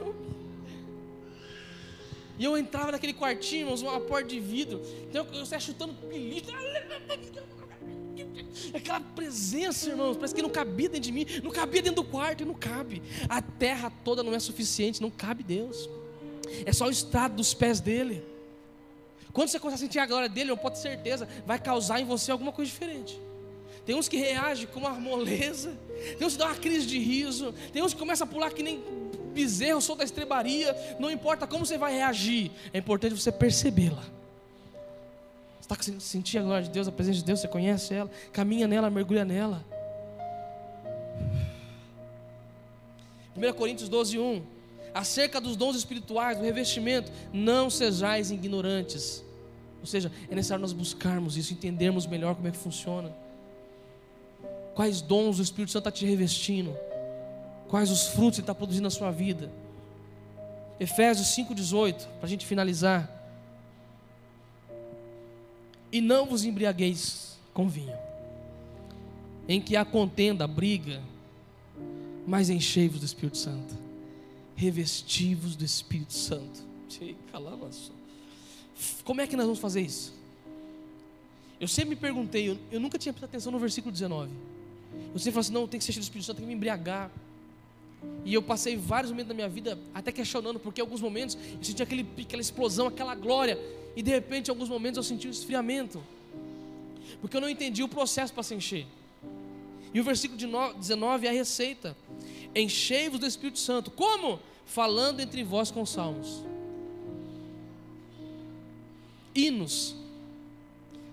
E eu entrava naquele quartinho, uma porta de vidro. Então eu saia chutando pilito. Aquela presença, irmãos, parece que não cabia dentro de mim, não cabia dentro do quarto, e não cabe. A terra toda não é suficiente, não cabe Deus. É só o estado dos pés dele. Quando você começar a sentir a glória dele, eu posso ter certeza, vai causar em você alguma coisa diferente. Tem uns que reagem com uma moleza, tem uns que dão uma crise de riso, tem uns que começam a pular que nem bezerro, solta a estrebaria. Não importa como você vai reagir, é importante você percebê-la. Está sentir a glória de Deus, a presença de Deus, você conhece ela, caminha nela, mergulha nela. 1 Coríntios 12, 1 acerca dos dons espirituais, do revestimento, não sejais ignorantes. Ou seja, é necessário nós buscarmos isso, entendermos melhor como é que funciona. Quais dons o Espírito Santo está te revestindo? Quais os frutos ele está produzindo na sua vida? Efésios 5,18, para a gente finalizar. E não vos embriagueis com vinho, em que há contenda, briga, mas enchei-vos do Espírito Santo revestivos do Espírito Santo. Como é que nós vamos fazer isso? Eu sempre me perguntei, eu, eu nunca tinha prestado atenção no versículo 19. Eu sempre falei assim: não, tem que ser cheio do Espírito Santo, tem que me embriagar. E eu passei vários momentos da minha vida até questionando, porque em alguns momentos eu senti aquele, aquela explosão, aquela glória, e de repente em alguns momentos eu senti um esfriamento, porque eu não entendi o processo para se encher. E o versículo 19 é a receita: enchei-vos do Espírito Santo. Como? Falando entre vós com salmos, hinos,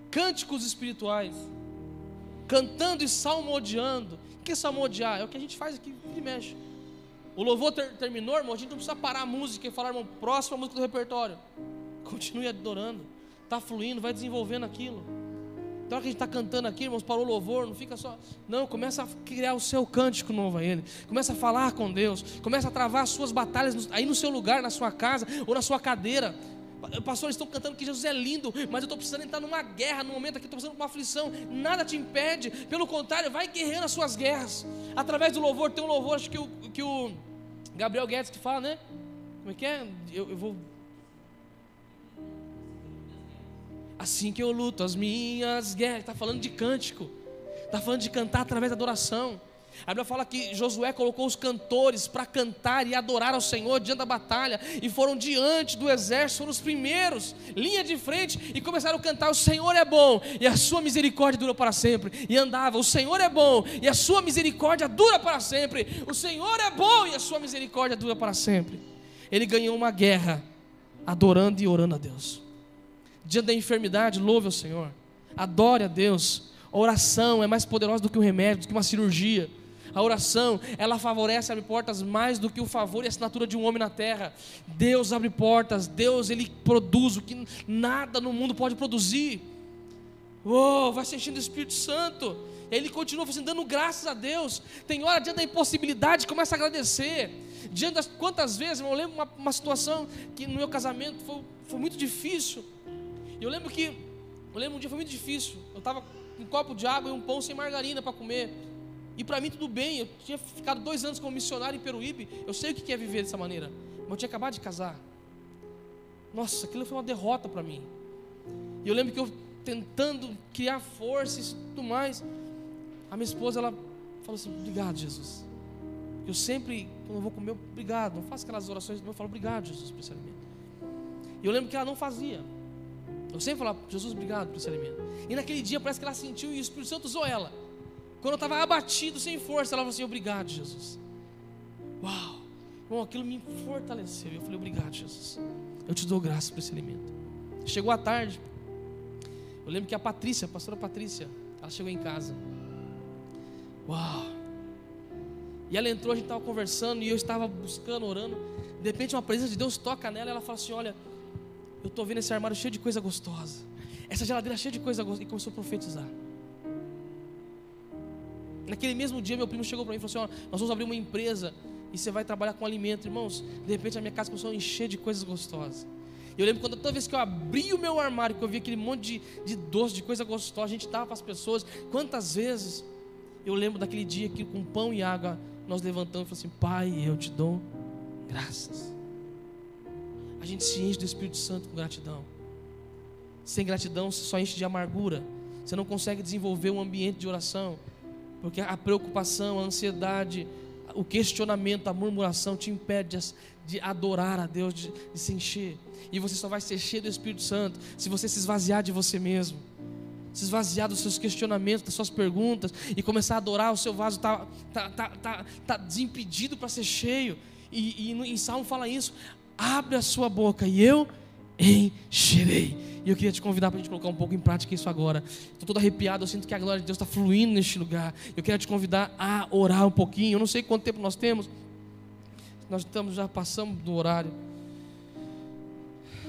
cânticos espirituais, cantando e salmodiando. O que é salmodiar? É o que a gente faz aqui e mexe. O louvor ter, terminou, irmão, a gente não precisa parar a música e falar, irmão, próxima música do repertório. Continue adorando. Está fluindo, vai desenvolvendo aquilo. Então a gente está cantando aqui, irmãos, para o louvor, não fica só. Não, começa a criar o seu cântico novo a Ele. Começa a falar com Deus. Começa a travar as suas batalhas aí no seu lugar, na sua casa ou na sua cadeira. Pastores estão cantando que Jesus é lindo, mas eu estou precisando entrar numa guerra, no momento aqui, estou precisando de uma aflição. Nada te impede, pelo contrário, vai guerreando as suas guerras. Através do louvor, tem um louvor, acho que o, que o Gabriel Guedes que fala, né? Como é que é? Eu, eu vou Assim que eu luto as minhas guerras. Está falando de cântico. Está falando de cantar através da adoração. A Bíblia fala que Josué colocou os cantores para cantar e adorar ao Senhor diante da batalha, e foram diante do exército, foram os primeiros, linha de frente, e começaram a cantar: O Senhor é bom e a sua misericórdia dura para sempre. E andava: O Senhor é bom e a sua misericórdia dura para sempre. O Senhor é bom e a sua misericórdia dura para sempre. Ele ganhou uma guerra, adorando e orando a Deus diante da enfermidade, louve ao Senhor. Adore a Deus. Oração é mais poderosa do que um remédio, do que uma cirurgia. A oração, ela favorece, abre portas mais do que o favor e a assinatura de um homem na terra. Deus abre portas, Deus ele produz o que nada no mundo pode produzir. Uou, vai se enchendo do Espírito Santo. Ele continua fazendo, dando graças a Deus. Tem hora diante da impossibilidade, começa a agradecer. Diante das quantas vezes, eu lembro uma, uma situação que no meu casamento foi, foi muito difícil. Eu lembro que, eu lembro um dia foi muito difícil. Eu estava com um copo de água e um pão sem margarina para comer. E para mim tudo bem, eu tinha ficado dois anos como missionário em Peruíbe, eu sei o que é viver dessa maneira. Mas eu tinha acabado de casar. Nossa, aquilo foi uma derrota para mim. E eu lembro que eu tentando criar forças e tudo mais. A minha esposa, ela falou assim: Obrigado, Jesus. Eu sempre, quando eu vou comer, obrigado. Não faço aquelas orações, eu falo obrigado, Jesus, por esse alimento. E eu lembro que ela não fazia. Eu sempre falava, Jesus, obrigado por esse alimento. E naquele dia parece que ela sentiu e o Espírito Santo usou ela. Quando eu estava abatido, sem força, ela falou assim: Obrigado, Jesus. Uau! Bom, aquilo me fortaleceu. Eu falei: Obrigado, Jesus. Eu te dou graça por esse alimento. Chegou a tarde. Eu lembro que a Patrícia, a pastora Patrícia, ela chegou em casa. Uau! E ela entrou, a gente estava conversando e eu estava buscando, orando. De repente, uma presença de Deus toca nela e ela fala assim: Olha, eu estou vendo esse armário cheio de coisa gostosa. Essa geladeira cheia de coisa gostosa. E começou a profetizar. Naquele mesmo dia, meu primo chegou para mim e falou assim: Nós vamos abrir uma empresa e você vai trabalhar com alimento, irmãos. De repente, a minha casa começou a encher de coisas gostosas. Eu lembro quando toda vez que eu abri o meu armário, que eu vi aquele monte de, de doce, de coisa gostosa, a gente dava para as pessoas. Quantas vezes eu lembro daquele dia que com pão e água nós levantamos e falamos assim: Pai, eu te dou graças. A gente se enche do Espírito Santo com gratidão. Sem gratidão, você só enche de amargura. Você não consegue desenvolver um ambiente de oração. Porque a preocupação, a ansiedade, o questionamento, a murmuração te impede de, adorar a Deus, de, de, se encher. E você só vai ser cheio do Espírito Santo se você se esvaziar de você mesmo. Se esvaziar dos seus questionamentos, das suas perguntas e começar a adorar, o seu vaso está tá, tá, tá, tá desimpedido para ser cheio. E, e em Salmo fala isso: abre a sua boca e eu encherei. E eu queria te convidar para a gente colocar um pouco em prática isso agora. Estou todo arrepiado, eu sinto que a glória de Deus está fluindo neste lugar. Eu quero te convidar a orar um pouquinho. Eu não sei quanto tempo nós temos. Nós estamos já passamos do horário.